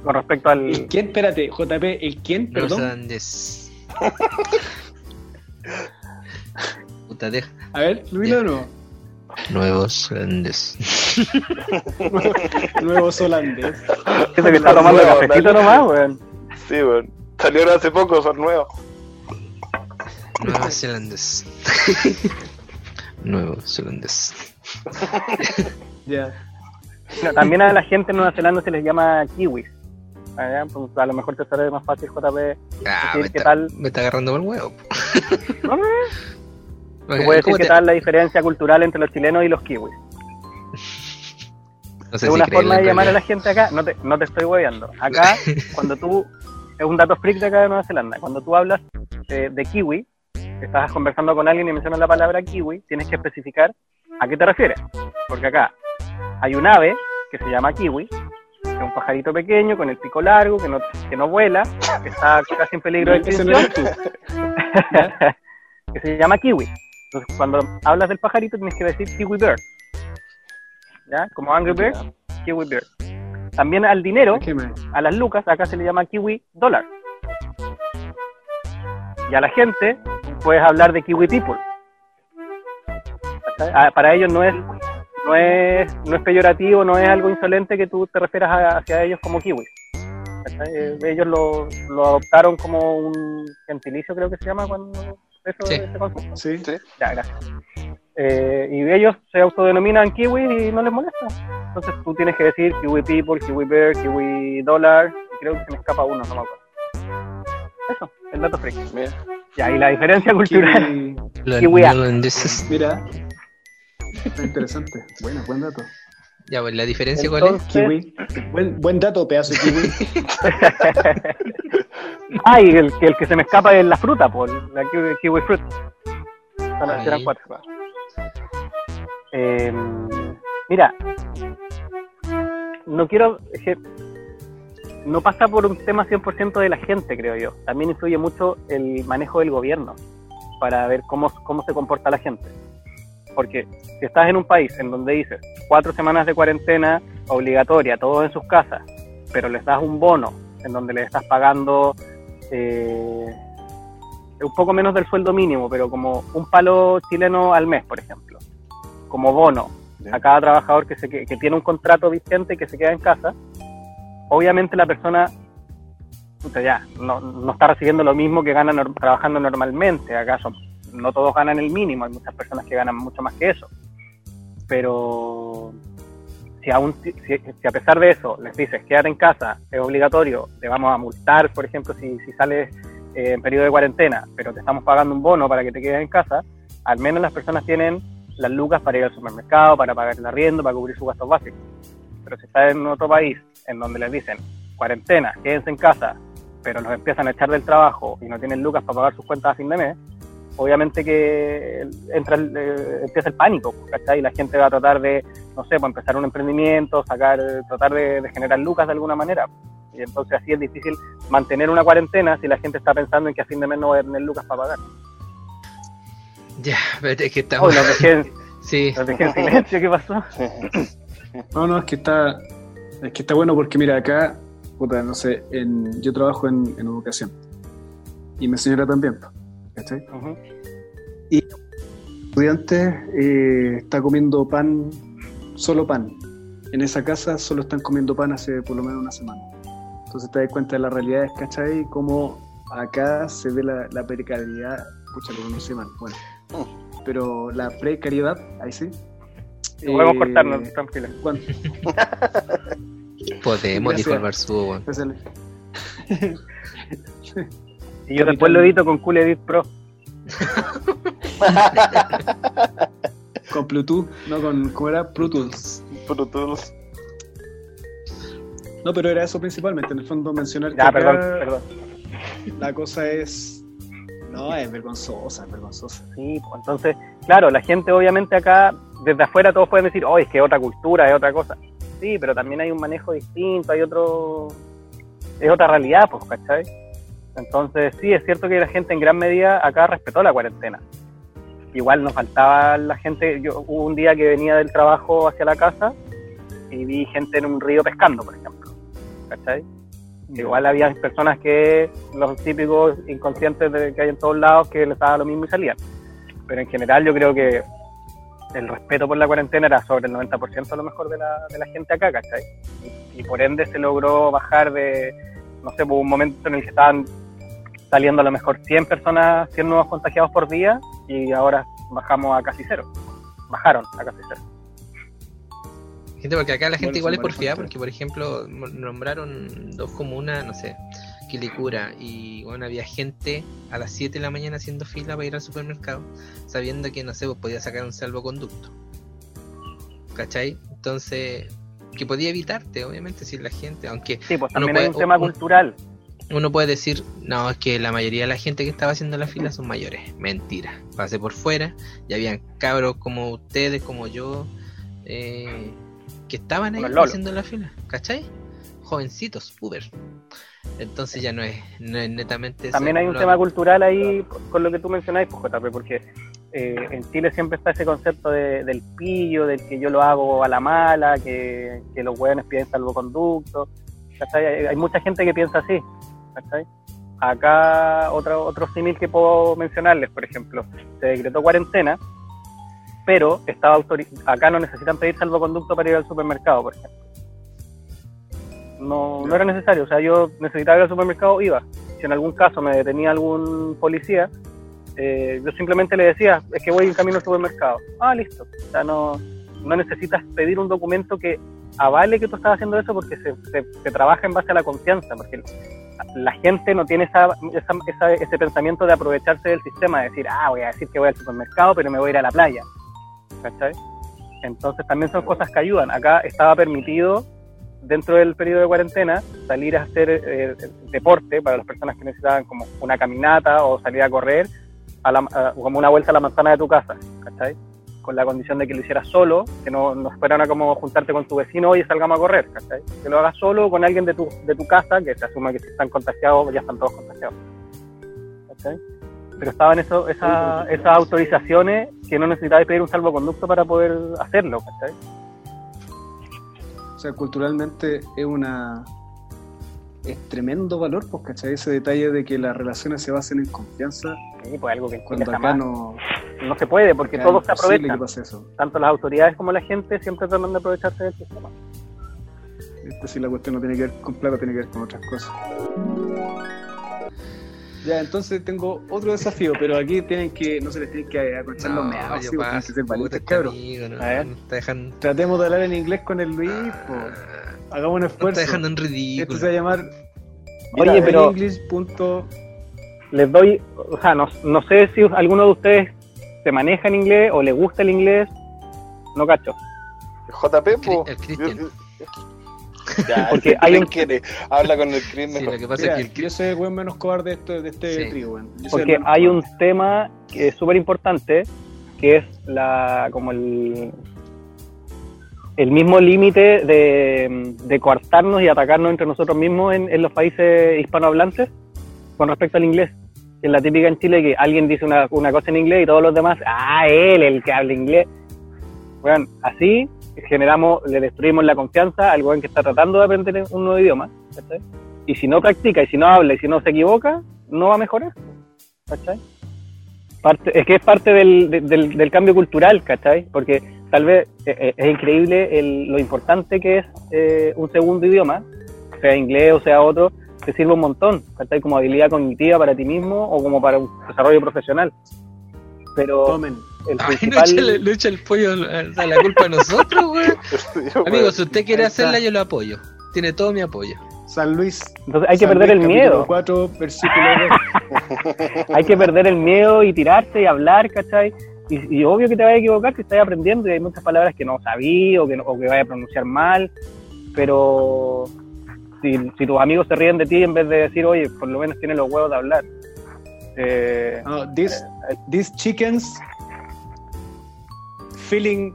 Con respecto ¿El al... quién? Espérate, JP, ¿el quién? Perdón. Neozelandés. Puta, deja. A ver, Luis de nuevo. Nuevos zelandés. Nuevo holandés. Ese que está tomando Nuevo, cafecito dale. nomás, weón. Sí, weón. Salieron hace poco, son nuevos. Nuevos zelandés. Nuevos zelandés. Ya. No, también a la gente en Nueva Zelanda se les llama kiwis. Ah, pues, a lo mejor te sale más fácil, JP. Ah, Decir me, qué está, tal. me está agarrando por el huevo. No, no, Tú puedes ¿cómo decir qué te- tal la diferencia cultural entre los chilenos y los kiwis. No sé es si una forma de llamar a la gente acá, no te, no te estoy hueveando. Acá, cuando tú, es un dato freak de acá de Nueva Zelanda, cuando tú hablas eh, de kiwi, estás conversando con alguien y mencionas la palabra kiwi, tienes que especificar a qué te refieres. Porque acá hay un ave que se llama kiwi, que es un pajarito pequeño con el pico largo, que no, que no vuela, que está casi en peligro de no extinción, que se llama kiwi. Entonces, cuando hablas del pajarito, tienes que decir kiwi bird. ¿Ya? Como Angry Bird, kiwi bird. También al dinero, ¿Qué me- a las lucas, acá se le llama kiwi dólar. Y a la gente, puedes hablar de kiwi people. Ah, Para ellos no es, no es, no es peyorativo, no es algo insolente que tú te refieras a- hacia ellos como kiwi. Eh, Ellos lo, lo adoptaron como un gentilicio, creo que se llama cuando eso Sí. Sí. Sí. Ya, gracias. Eh, y ellos se autodenominan kiwi y no les molesta. Entonces tú tienes que decir kiwi people, kiwi bear, kiwi dollar. y Creo que se me escapa uno, no me acuerdo. Eso, el dato freak. Mira. Ya, y la diferencia cultural. Kiwi, entonces- mira. Está interesante. Bueno, buen dato. Ya, pues la diferencia cuál es. Entonces, Kiwi. Buen, buen dato, pedazo de kiwi. ah, y el, que- el que se me escapa es la fruta, por la kiwi, kiwi fruit. Son las- eran cuatro. Eh, mira, no quiero. es que no pasa por un tema 100% de la gente, creo yo. También influye mucho el manejo del gobierno para ver cómo, cómo se comporta la gente. Porque si estás en un país en donde dices cuatro semanas de cuarentena obligatoria, todos en sus casas, pero les das un bono en donde le estás pagando eh, un poco menos del sueldo mínimo, pero como un palo chileno al mes, por ejemplo, como bono a cada trabajador que, se, que, que tiene un contrato vigente y que se queda en casa, obviamente la persona puta, ya, no, no está recibiendo lo mismo que gana nor- trabajando normalmente. ¿Acaso? No todos ganan el mínimo, hay muchas personas que ganan mucho más que eso. Pero si, aún, si, a pesar de eso les dices quédate en casa, es obligatorio, te vamos a multar, por ejemplo, si, si sales eh, en periodo de cuarentena, pero te estamos pagando un bono para que te quedes en casa, al menos las personas tienen las lucas para ir al supermercado, para pagar el arriendo, para cubrir sus gastos básicos. Pero si estás en otro país en donde les dicen cuarentena, quédense en casa, pero los empiezan a echar del trabajo y no tienen lucas para pagar sus cuentas a fin de mes, obviamente que entra el- eh, empieza el pánico, ¿cachai? Y la gente va a tratar de, no sé, pues empezar un emprendimiento, sacar, tratar de, de generar lucas de alguna manera. Y entonces así es difícil mantener una cuarentena si la gente está pensando en que a fin de mes no va a tener lucas para pagar. Ya, pero es que estamos. Oh, dejé, en- Sí, los dejé en silencio, ¿qué pasó? No, no, es que está, es que está bueno porque mira, acá, puta, no sé, en, yo trabajo en, en educación y mi señora también, ¿cachai? Ujú. Estudiante eh, está comiendo pan, solo pan. En esa casa solo están comiendo pan hace por lo menos una semana. Entonces te das cuenta de la realidad, ¿cachai? Como acá se ve la, la precariedad, pucha, lo pronuncié mal, bueno. Pero la precariedad, ahí sí. Podemos Eh, cortarnos, tranquilo. podemos disculpar su. weón. Y yo después lo edito con Cool Edit Pro. Con Bluetooth, no con, ¿cómo era? Pro Tools. Pro Tools. No, pero era eso principalmente, en el fondo mencionar que Ya, acá perdón, perdón. la cosa es... No, es vergonzosa, es vergonzosa. Sí, pues, entonces, claro, la gente obviamente acá, desde afuera todos pueden decir, oh, es que es otra cultura, es otra cosa. Sí, pero también hay un manejo distinto, hay otro... Es otra realidad, pues, ¿cachai? Entonces, sí, es cierto que la gente en gran medida acá respetó la cuarentena. Igual nos faltaba la gente, yo hubo un día que venía del trabajo hacia la casa y vi gente en un río pescando, por ejemplo, ¿cachai? Igual había personas que, los típicos inconscientes de, que hay en todos lados, que les daba lo mismo y salían. Pero en general yo creo que el respeto por la cuarentena era sobre el 90% a lo mejor de la, de la gente acá, ¿cachai? Y, y por ende se logró bajar de, no sé, hubo un momento en el que estaban saliendo a lo mejor 100 personas, 100 nuevos contagiados por día y ahora bajamos a casi cero. Bajaron a casi cero. Gente, porque acá la gente Bueno, igual es son porfiada, porque por ejemplo nombraron dos comunas, no sé, Quilicura, y bueno, había gente a las 7 de la mañana haciendo fila para ir al supermercado, sabiendo que, no sé, pues podía sacar un salvoconducto. ¿Cachai? Entonces, que podía evitarte, obviamente, si la gente, aunque Sí, pues también puede- hay un tema cultural. Uno puede decir, no, es que la mayoría de la gente que estaba haciendo la fila son mayores. Mentira. Pasé por fuera y habían cabros como ustedes, como yo, eh, que estaban ahí haciendo la fila, ¿cachai? Jovencitos, Uber. Entonces ya no es, no es netamente... También hay un tema cultural ahí con lo que tú mencionáis, pues, JP, porque eh, en Chile siempre está ese concepto de- del pillo, del que yo lo hago a la mala, que, que los hueones piden salvoconducto. ¿cachai? Hay, hay mucha gente que piensa así. ¿Cachai? Acá otro, otro símil que puedo mencionarles, por ejemplo, se decretó cuarentena, pero estaba autori- acá no necesitan pedir salvoconducto para ir al supermercado, por ejemplo. No, no era necesario, o sea, yo necesitaba ir al supermercado, iba. Si en algún caso me detenía algún policía, eh, yo simplemente le decía, es que voy en camino al supermercado. Ah, listo. O sea, no, no necesitas pedir un documento que avale que tú estás haciendo eso porque se, se- se trabaja en base a la confianza. Porque la gente no tiene esa, esa- ese pensamiento de aprovecharse del sistema, de decir, ah, voy a decir que voy al supermercado, pero me voy a ir a la playa. ¿Cachai? Entonces también son cosas que ayudan. Acá estaba permitido, dentro del periodo de cuarentena, salir a hacer eh, deporte para las personas que necesitaban como una caminata o salir a correr, a la- a- como una vuelta a la manzana de tu casa, ¿cachai? Con la condición de que lo hicieras solo, que no, no fueran a como juntarte con tu vecino y salgamos a correr, ¿cachai? Que lo hagas solo con alguien de tu, de tu casa, que se asume que si están contagiados, ya están todos contagiados. ¿cachai? Pero estaban eso, esa- esas autorizaciones que no necesitabas pedir un salvoconducto para poder hacerlo, ¿cachai? O sea, culturalmente es una. Es tremendo valor, pues, ¿cachai? Ese detalle de que las relaciones se basen en confianza, Sí, pues algo que cuando acá no. no se puede, porque todos es se aprovechan. pase eso. Tanto las autoridades como la gente siempre tratan de aprovecharse del sistema. Esta sí la cuestión no tiene que ver con plata, tiene que ver con otras cosas. Ya, entonces tengo otro desafío, pero aquí tienen que, no se les tiene que aconchar los meados, sí, porque tienen que ser valientes, este cabros. amigo, no, A ver. no Tratemos de hablar en inglés con el Luis, ah, hagamos un esfuerzo. está dejando en Esto ridículo. se va a llamar Oye, pero- English punto- Les doy, o sea, no, no sé si alguno de ustedes se maneja en inglés o le gusta el inglés. No cacho. JP, po. El Cristian. Yo- Ya, Porque hay un- quiere. Habla con el Chris Sí, mejor. lo que pasa Mira, es que el yo soy el weón menos cobarde de este, de este Sí. soy Porque hay un tema que es súper importante, que es la como el, el mismo límite de, de coartarnos y atacarnos entre nosotros mismos en, en los países hispanohablantes con respecto al inglés. Es la típica en Chile que alguien dice una, una cosa en inglés y todos los demás, ah, él, el que habla inglés. Bueno, así generamos, le destruimos la confianza al weón que está tratando de aprender un nuevo idioma. ¿cachai? Y si no practica, y si no habla, y si no se equivoca, no va a mejorar. ¿cachai? Parte, es que es parte del, de- del, del cambio cultural, ¿cachai? Porque tal vez eh, eh, es increíble el- lo importante que es eh, un segundo idioma, sea inglés o sea otro, te sirve un montón, ¿cachai? Como habilidad cognitiva para ti mismo o como para un desarrollo profesional. Pero Tomen. el Ay, no principal... echa, le- le echa el pollo a la culpa a nosotros, güey. Amigo, si usted quiere hacerla, yo lo apoyo. Tiene todo mi apoyo. San Luis. Entonces hay que San perder el miedo. capítulo 4, versículo 2. hay que perder el miedo y tirarse y hablar, ¿cachai? Y, y obvio que te vas a equivocar si estás aprendiendo y hay muchas palabras que no sabí o que, no- o que vayas a pronunciar mal, pero si, si tus amigos se ríen de ti en vez de decir, oye, por lo menos tienes los huevos de hablar. Eh, No, these, these chickens feeling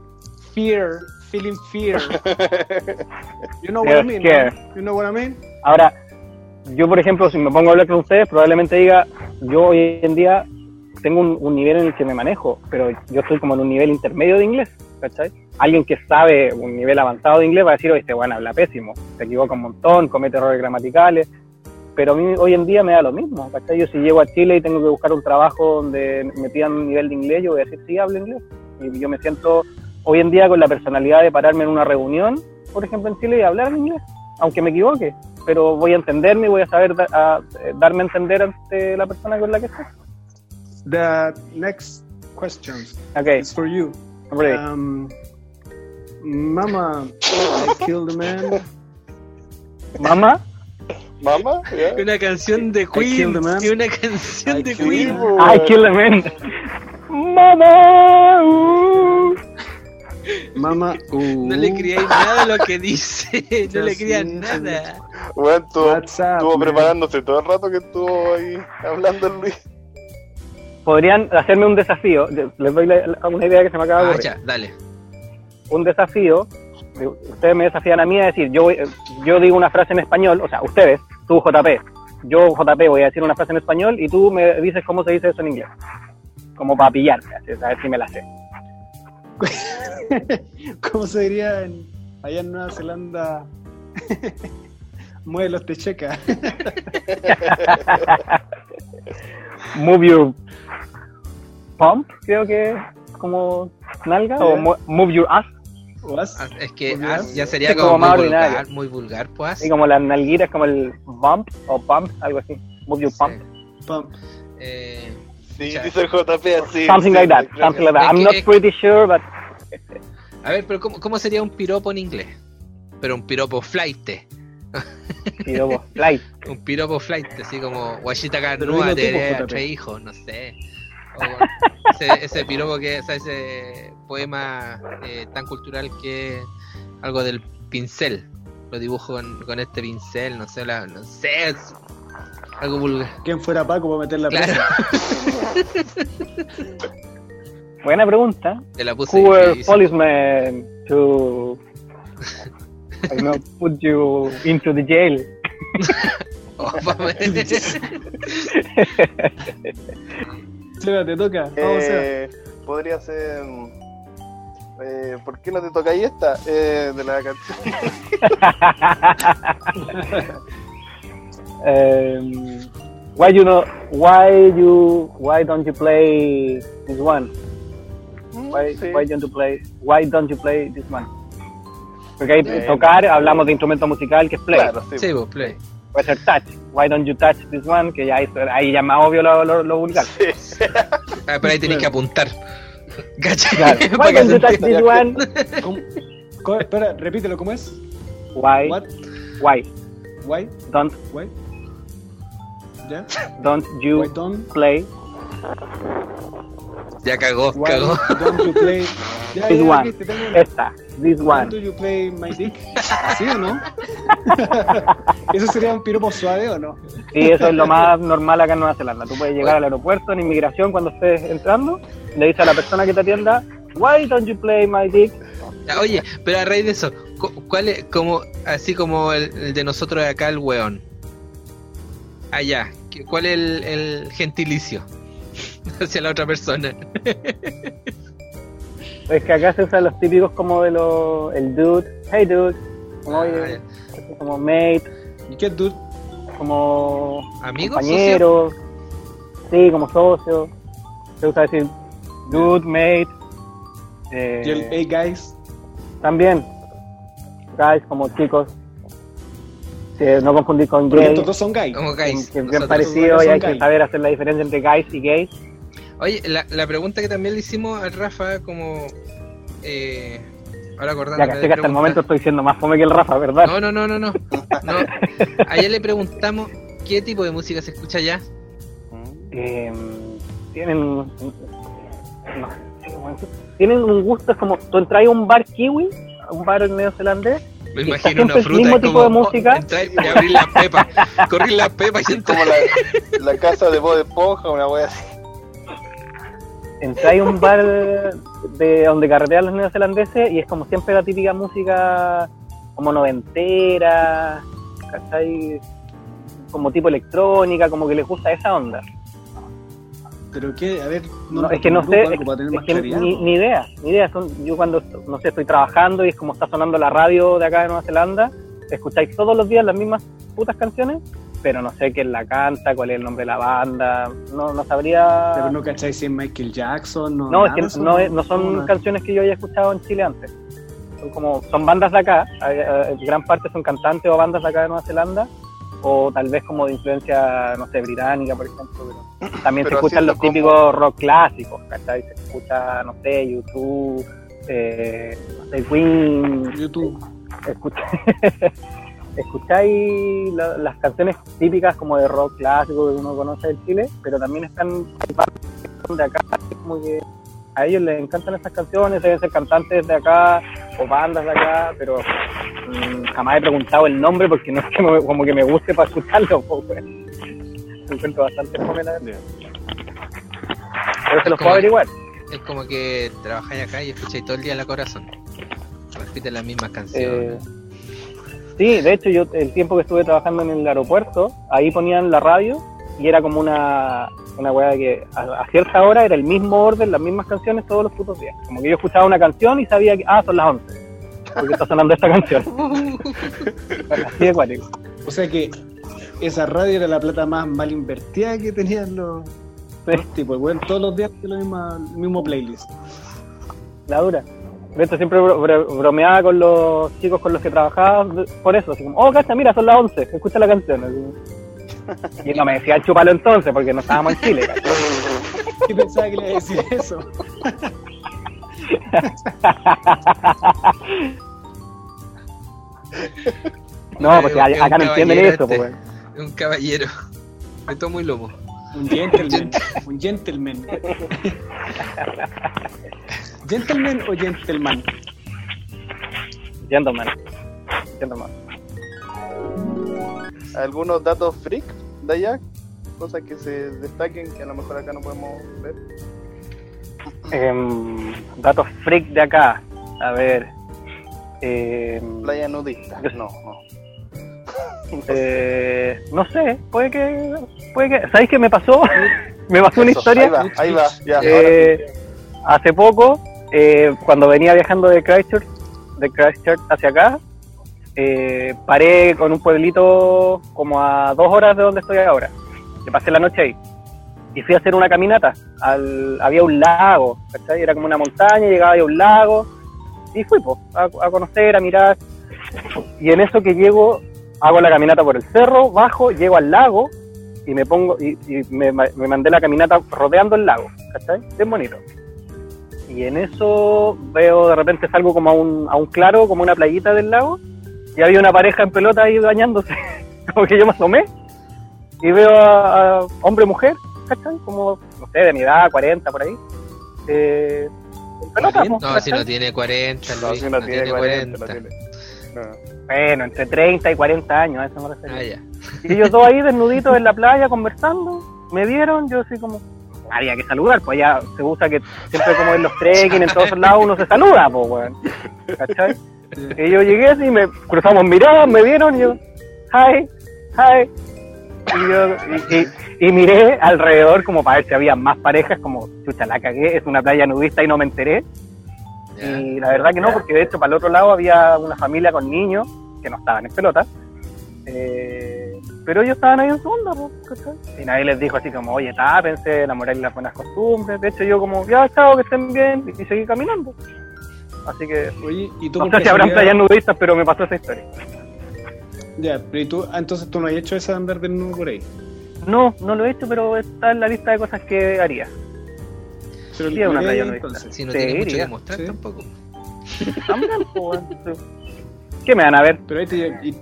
fear, feeling fear. You know what I mean? no? You know what I mean? ahora, yo por ejemplo, si me pongo a hablar con ustedes, probablemente diga, yo hoy en día tengo un, nivel en el que me manejo, pero yo estoy como en un nivel intermedio de inglés, ¿cachai? Alguien que sabe un nivel avanzado de inglés va a decir, oye, este bueno habla pésimo, se equivoca un montón, comete errores gramaticales, pero a mí hoy en día me da lo mismo, ¿cachai? Yo si llego a Chile y tengo que buscar un trabajo donde me pidan un nivel de inglés, yo voy a decir, sí, hablo inglés. Y yo me siento hoy en día con la personalidad de pararme en una reunión, por ejemplo, en Chile y hablar inglés, aunque me equivoque, pero voy a entenderme y voy a saber eh, darme a entender ante la persona con la que estoy. The next question Ok, is for you. I'm ready. Um, Mama, I killed a man. Mamá, ¿Mamá? ¿Ya? Una canción de killed Queen. the man. Y una canción I de killed Queen. po, I weón. kill the man. Mamá. uh. Mama, uh, No le creáis nada a lo que dice. No le crean nada. Weón, estuvo, up, estuvo man? preparándose todo el rato que estuvo ahí hablando Luis. Podrían hacerme un desafío. Les doy la- la- una idea que se me acaba de Ah, ya, dale. un desafío, de- ustedes me desafían a mí a decir, yo, voy- yo digo una frase en español, o sea, ustedes, tú JP, yo JP voy a decir una frase en español y tú me dices cómo se dice eso en inglés. Como para pillarme, así, a ver si me la sé. ¿Cómo se diría en, allá en Nueva Zelanda? Mueve los techeca. Move your pump, creo que es como nalga, o Sí. mo- move your ass, Was? Ah, Es que Vulgar. as ya sería como, como muy vulgar, ordinario. muy vulgar, pues. y como las nalguitas, como el bump o pump, algo así. Move your pump. Pump. Eh, Sí, Ya. dice el JP así. Something sí, like that, something like that. I'm que- not pretty sure, but a ver, pero ¿cómo, ¿cómo sería un piropo en inglés? Pero un piropo flight. Piropo flight. Un piropo flight, así como Guachita Pero Carnúa te tres hijos, no sé. O ese, ese piropo que, o sea, ese poema eh, tan cultural que es algo del pincel. Lo dibujo con, con este pincel, no sé, la, no sé, es algo vulgar. ¿Quién fuera Paco para meter la Claro, presa? Buena pregunta. te la puse Who were policemen to I know, put you into the jail? Oh. Seba, te toca. Vamos, Seba. Eh, podría ser. Eh, ¿Por qué no te toca ahí esta? Eh, de la canción. um, why you know? Why you? Why don't you play this one? Why, Sí. why don't you play? Why don't you play this one? Porque ahí Eh, tocar, hablamos de instrumento musical que es play. Claro, sí. Sí, vos, play. Puede ser touch. Why don't you touch this one? Que ya eso- ahí ya más obvio lo, lo, lo vulgar. Sí. Ah, pero ahí tenés que apuntar. ¿Cachai? Claro. Why don't you touch this one? ¿Cómo? ¿Cómo? Espera, repítelo, ¿cómo es? Why? What? Why? Why? Don't Why? ¿Ya? don't you Why don't, play Ya cagó, why cagó. don't you play... Ya, this ya, one? tengo. Esta. This Why one. do you play my dick? ¿Sí o no? ¿Eso sería un piropo suave o no? Sí, eso es lo más normal acá en Nueva Zelanda. Tú puedes llegar al aeropuerto en inmigración cuando estés entrando, le dices a la persona que te atienda, Why don't you play my dick? Ya, Oye, pero a raíz de eso, cu- ¿cuál es como así como el, el de nosotros de acá el weón? Allá, ¿qué- ¿cuál es el, el gentilicio hacia la otra persona? Es que acá se usan los típicos como de los, el dude, hey dude, como, oye, como mate, ¿Y qué dude? como ¿Amigos? compañero, sí, como socio. Se usa decir dude, mate, eh, ¿Y el hey guys? también, guys, como chicos. Sí, no confundir con Porque gay. estos dos son guys. Como que guys. es bien parecido y hay que gays. saber hacer la diferencia entre guys y gays. Oye, la, la pregunta que también le hicimos al Rafa, como. Eh, ahora acordándome Ya de que hasta el momento estoy siendo más fome que el Rafa, ¿verdad? No, no, no, no, no. no. Ayer le preguntamos qué tipo de música se escucha allá. Eh, tienen no tienen un gusto es como tú entras a un bar kiwi a un bar neozelandés Me imagino una siempre el fruta mismo es tipo como, de música. oh, entrar y abrir la pepa, correr la pepa y Es como la, la casa de Bob Esponja, una wea así. Entras a un bar de donde carretean los neozelandeses y es como siempre la típica música como noventera ¿cachai? como tipo electrónica como que les gusta esa onda Pero qué, a ver, No, es que no sé, es más que ni, ni idea, ni idea. Son, yo cuando, no sé, estoy trabajando y es como está sonando la radio de acá de Nueva Zelanda, escucháis todos los días las mismas putas canciones, pero no sé quién la canta, cuál es el nombre de la banda, no, no sabría... Pero no cacháis si es Michael Jackson, no. No, es que no, es- no son canciones que yo haya escuchado en Chile antes. Son como, son bandas de acá, hay- eh, gran parte son cantantes o bandas de acá de Nueva Zelanda, o tal vez como de influencia, no sé, británica, por ejemplo. Pero también Pero se escuchan los típicos rock clásicos, ¿cachai? Se escucha, no sé, YouTube, eh, no sé, Queen, YouTube. escucha- escucháis la- las canciones típicas como de rock clásico que uno conoce de Chile, pero también están de acá, como que a ellos les encantan esas canciones, deben ser cantantes de acá o bandas de acá, pero mm, jamás he preguntado el nombre porque no es que me- como que me guste para escucharlo, pues. Me encuentro bastante verdad. Pero se los puedo averiguar. Es como que trabajáis acá y escucháis todo el día la corazón. Repiten las mismas Eh, canciones. Sí, de hecho yo el tiempo que estuve trabajando en el aeropuerto, ahí ponían la radio y era como una, una weá de que a, a cierta hora era el mismo orden, las mismas canciones todos los putos días. Como que yo escuchaba una canción y sabía que, ah, son las 11, porque está sonando esta canción. Así de cuático. O sea que esa radio era la plata más mal invertida que tenían los, Sí. los tipos. Todos los días la misma, el mismo playlist. La dura. De hecho, siempre bro- bro- bromeaba con los chicos con los que trabajaba por eso. Así como, oh, cacha, mira, son las 11, escucha la canción. así. Y no me decía chúpalo entonces, porque no estábamos en Chile. ¿cachai? ¿Qué pensaba que le iba a decir eso? No, porque acá un no entienden eso, este. pues. Es un caballero. Me tomo y lomo. Un gentleman. un gentleman. ¿Gentleman o gentleman? Gentleman. Gentleman. ¿Algunos datos freak de allá? Cosas que se destaquen que a lo mejor acá no podemos ver. Em, datos freak de acá. A ver. Em, Playa nudista. No, no. Eh, no sé, puede que. Puede que. ¿Sabéis qué me pasó? me pasó una historia. Ahí va, ahí va. Ya, Eh, hace poco, eh, cuando venía viajando de Christchurch, de Christchurch hacia acá, paré con un pueblito como a dos horas de donde estoy ahora. Le pasé la noche ahí. Y fui a hacer una caminata. Al, había un lago, ¿cachai? Era como una montaña, llegaba a un lago. Y fui a, a conocer, a mirar. Y en eso que llego, hago la caminata por el cerro, bajo, llego al lago y me pongo y, y me, me mandé la caminata rodeando el lago, ¿cachai? Bien bonito. Y en eso veo de repente salgo como a un, a un claro, como una playita del lago, y había una pareja en pelota ahí bañándose. como que yo me asomé y veo a, a hombre y mujer, ¿cachai? Como, no sé, de mi edad, 40 por ahí. Eh, en pelota, No, si no tiene 40, No, Luis, si no tiene 40, no 40. Bueno, entre 30 y 40 años, a eso me refiero. Ah, ya. Y ellos dos ahí desnuditos en la playa conversando, me vieron, yo así como, había que saludar, pues allá se usa que siempre como en los trekking, en todos lados uno se saluda, pues weón. ¿Cachai? Y yo llegué así, me cruzamos miradas, me vieron y yo, hi, hi. Y, yo, y, y- y miré alrededor como para ver si había más parejas, como, chucha, la cagué, es una playa nudista y no me enteré. Y la verdad que no, porque de hecho para el otro lado había una familia con niños que no estaban en pelota. Eh, pero ellos estaban ahí en su onda, po, ¿cachai? Y nadie les dijo así como, oye, tápense, enamorar las buenas costumbres. De hecho, yo como, ya, chao, que estén bien, y seguí caminando. Así que, Oye, y tú no sé si habrán playas nudistas, pero me pasó esa historia. Ya, pero y tú, ah, entonces tú no has hecho esa andar desnudo por ahí. No, no lo he hecho, pero está en la lista de cosas que haría. Pero Sí, es una playa nudista. entonces. Si no Sí, tiene mucho iría. que mostrar Sí. tampoco. Weón. ¿Qué me van a ver? Pero ahí te y,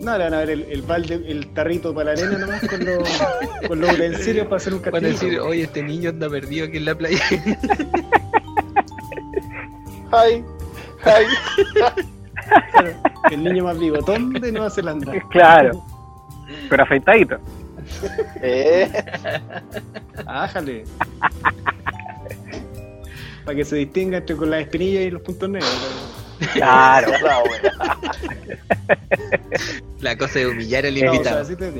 no, le van a ver el, el balde, el tarrito para la arena nomás con los, con los utensilios para hacer un Van a castillo. decir, oye, este niño anda perdido aquí en la playa. Hi, hi. El niño más bigotón de Nueva Zelanda. Claro, pero afeitadito. Eh, Ájale. Para que se distinga entre con las espinillas y los puntos negros. Claro. la cosa de humillar al No, o sea, invitado. así te.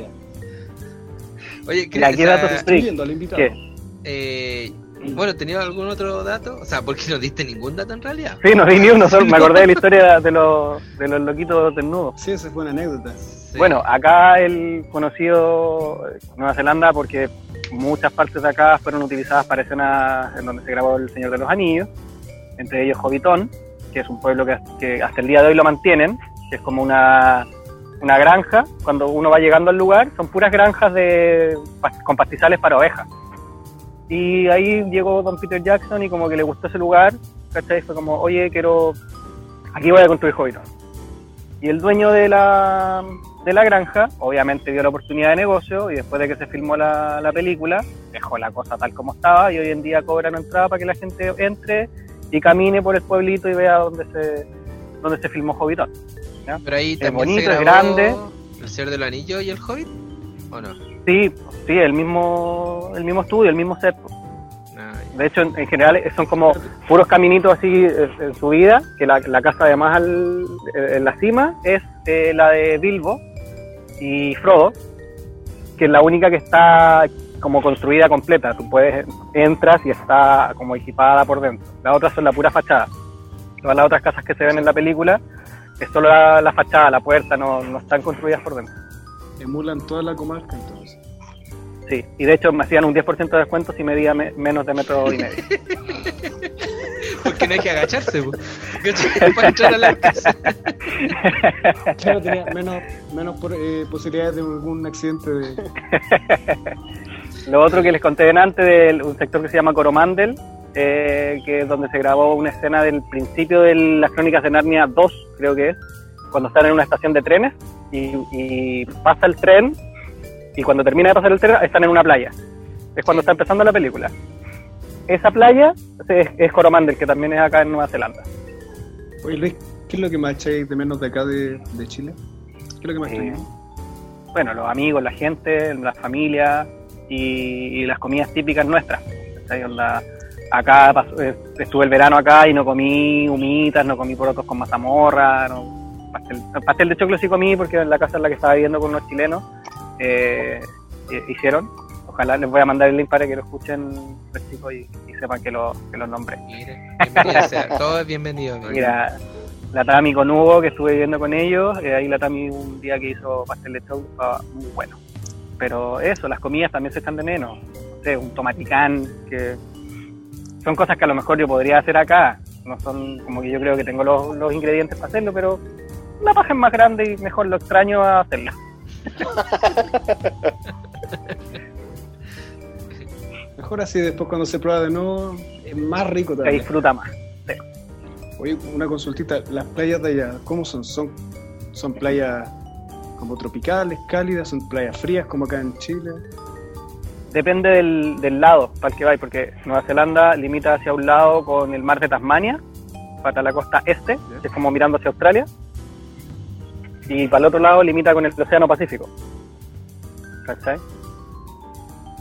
Oye, ¿qué, al invitado. ¿Qué? eh, bueno, ¿tenías algún otro dato? O sea, ¿por qué no diste ningún dato en realidad? Sí, no di ni uno, solo me acordé de la historia de los, de los loquitos desnudos. Sí, esa fue una anécdota. Bueno, acá el conocido eh, Nueva Zelanda, porque muchas partes de acá fueron utilizadas para escenas en donde se grabó El Señor de los Anillos, entre ellos Hobbiton, que es un pueblo que, hasta el día de hoy lo mantienen, que es como una, una granja, cuando uno va llegando al lugar, son puras granjas de, con pastizales para ovejas. Y ahí llegó Don Peter Jackson y como que le gustó ese lugar, ¿cachai? Fue como, oye, quiero, aquí voy a construir Hobbiton. Y el dueño de la, de la granja, obviamente vio la oportunidad de negocio y después de que se filmó la, la película, dejó la cosa tal como estaba y hoy en día cobran entrada para que la gente entre y camine por el pueblito y vea dónde se, dónde se filmó Hobbiton. Pero ahí es bonito, se es grabó grande. El Señor del Anillo y el Hobbit. ¿O no? Sí, sí, el mismo, el mismo estudio, el mismo set. De hecho, en, en general eh, son como puros caminitos así eh, en su vida, que la, la casa además al, eh, en la cima es eh, la de Bilbo y Frodo, que es la única que está como construida completa. Tú puedes, entras y está como equipada por dentro. Las otras son la pura fachada. Todas las otras casas que se ven en la película es solo la, la fachada, la puerta, no, no están construidas por dentro. Emulan toda la comarca entonces. Sí, y de hecho me hacían un 10% de descuento si medía me- menos de metro y medio. Porque no hay que agacharse. ¿Cachai? para entrar a la casa. Claro, tenía menos, menos por- eh, posibilidades de algún accidente de. Lo otro que les conté antes de un sector que se llama Coromandel, eh, que es donde se grabó una escena del principio de las Crónicas de Narnia 2, creo que es, cuando están en una estación de trenes y, y pasa el tren y cuando termina de pasar el tren están en una playa. Es cuando está empezando la película. Esa playa es, es Coromandel, que también es acá en Nueva Zelanda. Oye, Luis, ¿qué es lo que más echáis de menos de acá de, de Chile? ¿Qué es lo que más Eh, bueno, los amigos, la gente, la familia y, y las comidas típicas nuestras. Onda, acá pasó- eh, estuve el verano acá y no comí humitas, no comí porotos con mazamorra, no, pastel, pastel de choclo sí comí porque en la casa en la que estaba viviendo con unos chilenos eh, eh, hicieron. Ojalá les voy a mandar el link para que lo escuchen los chicos y, y sepan que lo, que los nombré. Todo es bienvenido. Mira, la Tami con Hugo, que estuve viviendo con ellos, eh, ahí la Tami un día que hizo pastel de choclo, estaba muy bueno. Pero eso, las comidas también se están de menos. No sé, un tomaticán, que son cosas que a lo mejor yo podría hacer acá. No son como que yo creo que tengo los, los ingredientes para hacerlo, pero la paja es más grande y mejor lo extraño a hacerla. Mejor así, después cuando se prueba de nuevo, es más rico Se también. disfruta más. Oye, una consultita, las playas de allá, ¿cómo son? ¿Son, son playas como tropicales, cálidas? ¿Son playas frías como acá en Chile? Depende del, del lado para el que vais, porque Nueva Zelanda limita hacia un lado con el mar de Tasmania, para la costa este, que es como mirando hacia Australia, y para el otro lado limita con el Océano Pacífico. ¿Cachai?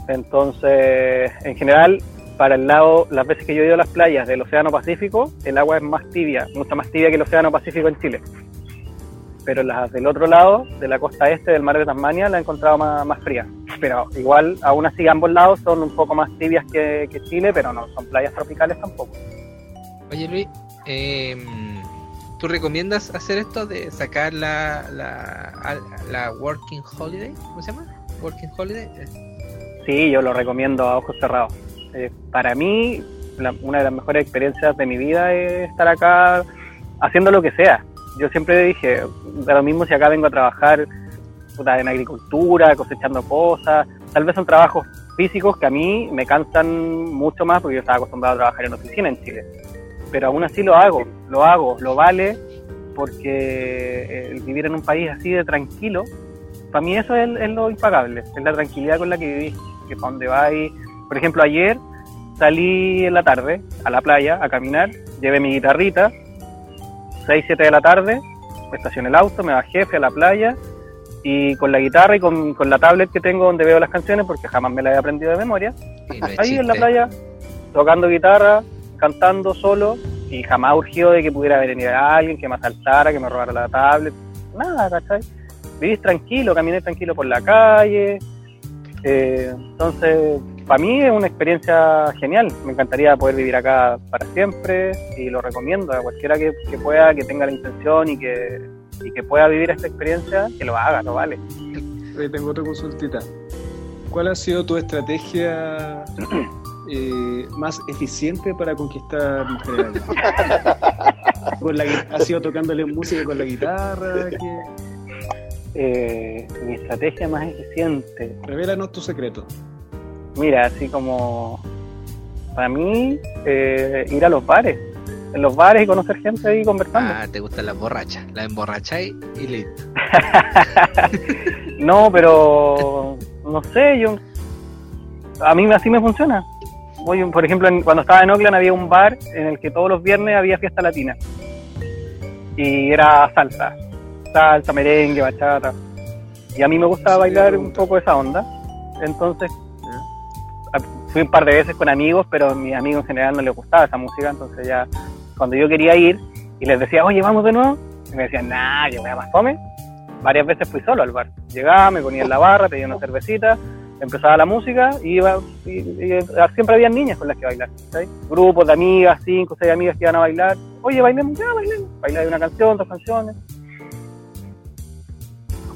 Entonces, en general, para el lado, las veces que yo he ido a las playas del Océano Pacífico, el agua es más tibia, mucho más tibia que el Océano Pacífico en Chile. Pero las del otro lado, de la costa este del mar de Tasmania, la he encontrado más, fría. Pero igual, aún así, ambos lados son un poco más tibias que, Chile, pero no son playas tropicales tampoco. Oye Luis, eh, ¿tú recomiendas hacer esto de sacar la, la, la Working Holiday? ¿Cómo se llama? Working Holiday. Sí, yo lo recomiendo a ojos cerrados. Eh, para mí, una de las mejores experiencias de mi vida es estar acá haciendo lo que sea. Yo siempre dije, da lo mismo si acá vengo a trabajar en agricultura, cosechando cosas. Tal vez son trabajos físicos que a mí me cansan mucho más porque yo estaba acostumbrado a trabajar en oficina en Chile. Pero aún así lo hago, lo hago, lo vale porque eh, el vivir en un país así de tranquilo, para mí eso es, es lo impagable, es la tranquilidad con la que vivís, que para donde vais. Por ejemplo, ayer salí en la tarde a la playa a caminar, llevé mi guitarrita, 6, 7 de la tarde, estacioné el auto, me bajé, fui a la playa y con la guitarra y con, con la tablet que tengo donde veo las canciones, porque jamás me las he aprendido de memoria, no ahí en la playa, tocando guitarra, cantando solo, y jamás urgió de que pudiera venir a alguien, que me asaltara, que me robara la tablet, nada, ¿cachai? Vivís tranquilo, caminé tranquilo por la calle, eh, entonces, para mí es una experiencia genial, me encantaría poder vivir acá para siempre, y lo recomiendo a cualquiera que, que pueda, que tenga la intención y que, y que pueda vivir esta experiencia, que lo haga, lo vale. Tengo otra consultita. ¿Cuál ha sido tu estrategia eh, más eficiente para conquistar mujeres? Con la, gui- ¿Ha sido tocándole música con la guitarra? ¿Qué? Eh, mi estrategia más eficiente, Revélanos tu secreto. Mira, así como para mí, eh, ir a los bares, en los bares y conocer gente ahí conversando. Ah, te gustan las borrachas. Las emborracháis y listo. No, pero no sé, yo a mí así me funciona. Voy, por ejemplo, en- cuando estaba en Oakland había un bar en el que todos los viernes había fiesta latina y era salsa, salsa, merengue, bachata. Y a mí me gusta Sí, bailar un poco esa onda. Entonces fui un par de veces con amigos, pero a mis amigos en general no les gustaba esa música, entonces ya cuando yo quería ir y les decía, oye, vamos de nuevo, y me decían, nah, que voy a más fome. Varias veces fui solo al bar. Llegaba, me ponía en la barra, pedía una cervecita, empezaba la música y iba, y, y siempre había niñas con las que bailar, ¿sabes? Grupos de amigas, cinco, seis amigas que iban a bailar. Oye, bailemos, ya bailemos. Bailar una canción, dos canciones.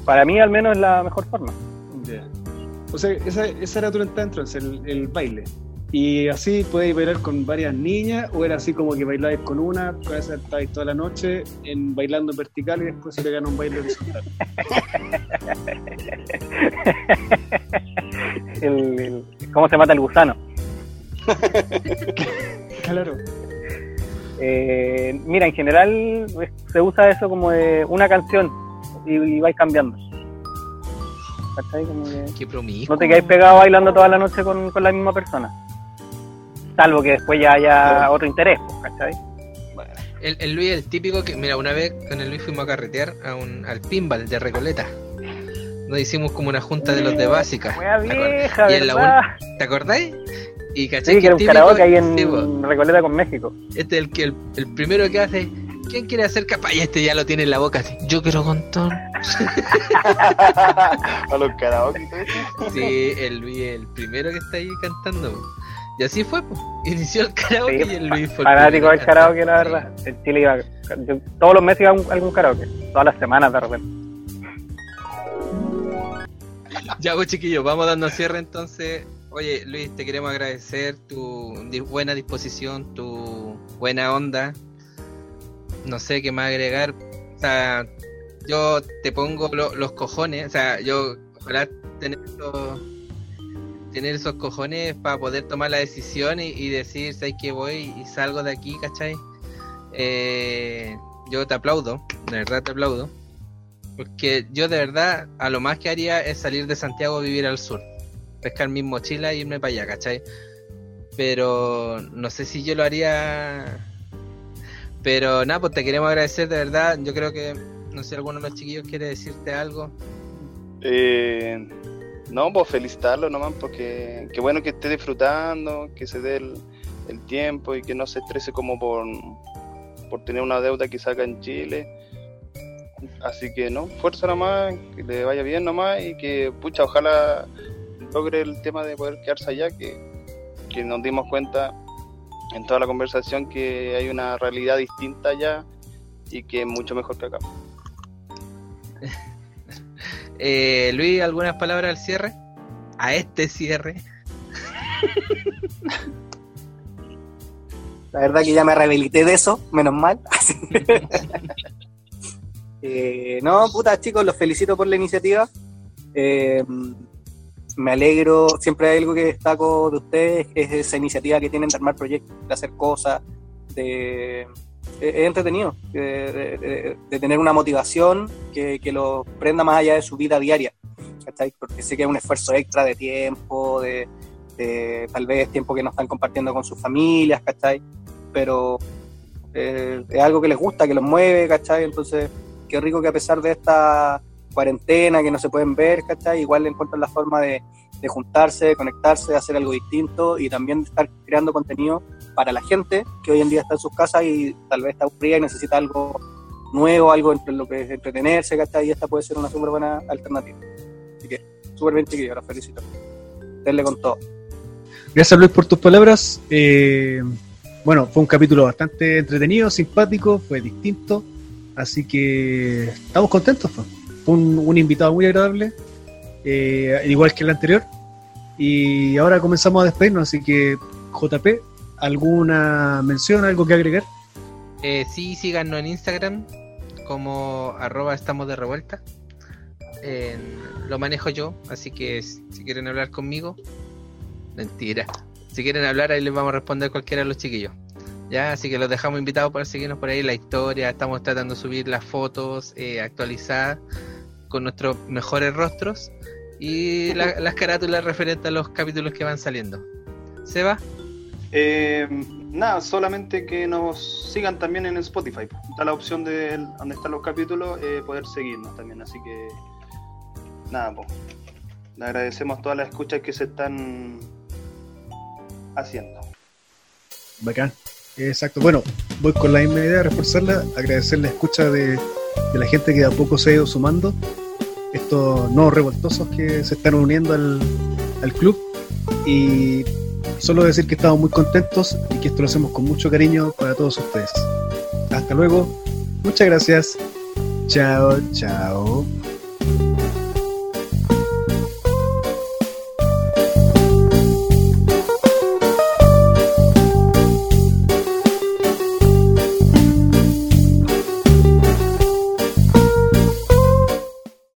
Para mí al menos es la mejor forma. O sea, esa, esa era tu entrada el, el baile. Y así podéis bailar con varias niñas, o era así como que bailáis con una, con esa estáis toda la noche en bailando en vertical y después se le gana un baile horizontal. El, el- ¿Cómo se mata el gusano? Claro. Eh, mira, en general se usa eso como de una canción y, y vais cambiando. ¿Cachai? Como que Qué promiscuo. no te quedáis pegado bailando toda la noche con, con la misma persona. Salvo que después ya haya otro interés, pues, ¿cachai? El, el Luis, el típico que, mira, una vez con el Luis fuimos a carretear a un, al pinball de Recoleta. Nos hicimos como una junta de los de básica. ¿te acuerdas? vieja, Y en la. ¿Te acordáis? Y cachai Sí, que era un típico- karaoke ahí sí, en Recoleta con México. Este es el que el, el primero que hace. ¿Quién quiere hacer capa? Y este ya lo tiene en la boca así. Yo quiero contar. A los karaoke. Sí, el Luis el primero que está ahí cantando. Y así fue, po. inició el karaoke Sí, y el Luis fue el Fanático del karaoke, la verdad. En Chile iba, yo todos los meses iba a un- algún karaoke. Todas las semanas de repente. Ya, pues chiquillos, vamos dando cierre entonces. Oye, Luis, te queremos agradecer tu buena disposición, tu buena onda. No sé qué más agregar. O sea, yo te pongo lo- los cojones. O sea, yo ojalá tener esos, tener esos cojones para poder tomar la decisión y, decir, ¿sabes que voy y salgo de aquí, ¿cachai? Eh, yo te aplaudo, de verdad te aplaudo. Porque yo de verdad, a lo más que haría es salir de Santiago a vivir al sur. Pescar mi mochila e irme para allá, ¿cachai? Pero no sé si yo lo haría. Pero nada, pues te queremos agradecer de verdad. Yo creo que, no sé alguno de los chiquillos quiere decirte algo. Eh, no, pues felicitarlo nomás, porque qué bueno que esté disfrutando, que se dé el, el tiempo y que no se estrese como por, por tener una deuda que saca en Chile. Así que no, fuerza nomás, que le vaya bien nomás y que, pucha, ojalá logre el tema de poder quedarse allá, que, que nos dimos cuenta en toda la conversación que hay una realidad distinta allá y que es mucho mejor que acá. Eh, Luis, ¿algunas palabras al cierre? A este cierre. La verdad que ya me rehabilité de eso, menos mal. Eh, no, puta chicos, los felicito por la iniciativa. Eh, me alegro, siempre hay algo que destaco de ustedes, es esa iniciativa que tienen de armar proyectos, de hacer cosas, de... Es es entretenido, de, tener una motivación que, que lo prenda más allá de su vida diaria, ¿cachai? Porque sé que es un esfuerzo extra de tiempo, de, de tal vez tiempo que no están compartiendo con sus familias, ¿cachai? Pero eh, es algo que les gusta, que los mueve, ¿cachai? Entonces, qué rico que a pesar de esta cuarentena, que no se pueden ver, ¿cachai? Igual encuentran la forma de, juntarse, de conectarse, de hacer algo distinto y también de estar creando contenido para la gente que hoy en día está en sus casas y tal vez está aburrida y necesita algo nuevo, algo entre lo que es entretenerse, ¿cachai? Y esta puede ser una súper buena alternativa. Así que, súper bien, chiquillos, los felicito. Denle con todo. Gracias Luis por tus palabras. Eh, bueno, fue un capítulo bastante entretenido, simpático, fue distinto. Así que estamos contentos. Fue un, un invitado muy agradable, eh, igual que el anterior. Y ahora comenzamos a despedirnos, así que JP, ¿alguna mención, algo que agregar? Eh, sí, síganos en Instagram como arroba estamos de revuelta. Lo manejo yo, así que si quieren hablar conmigo, mentira. Si quieren hablar, ahí les vamos a responder cualquiera de los chiquillos. Ya, así que los dejamos invitados para seguirnos por ahí la historia. Estamos tratando de subir las fotos eh, actualizadas con nuestros mejores rostros y la- las carátulas referentes a los capítulos que van saliendo. ¿Seba? Eh, nada, solamente que nos sigan también en Spotify. Está la opción de donde están los capítulos, eh, poder seguirnos también. Así que, nada, pues. Le agradecemos todas las escuchas que se están haciendo. Bacán. Exacto. Bueno, voy con la misma idea, reforzarla, agradecer la escucha de, de la gente que de a poco se ha ido sumando, estos nuevos revoltosos que se están uniendo al, al club y solo decir que estamos muy contentos y que esto lo hacemos con mucho cariño para todos ustedes. Hasta luego, muchas gracias. Chao, chao.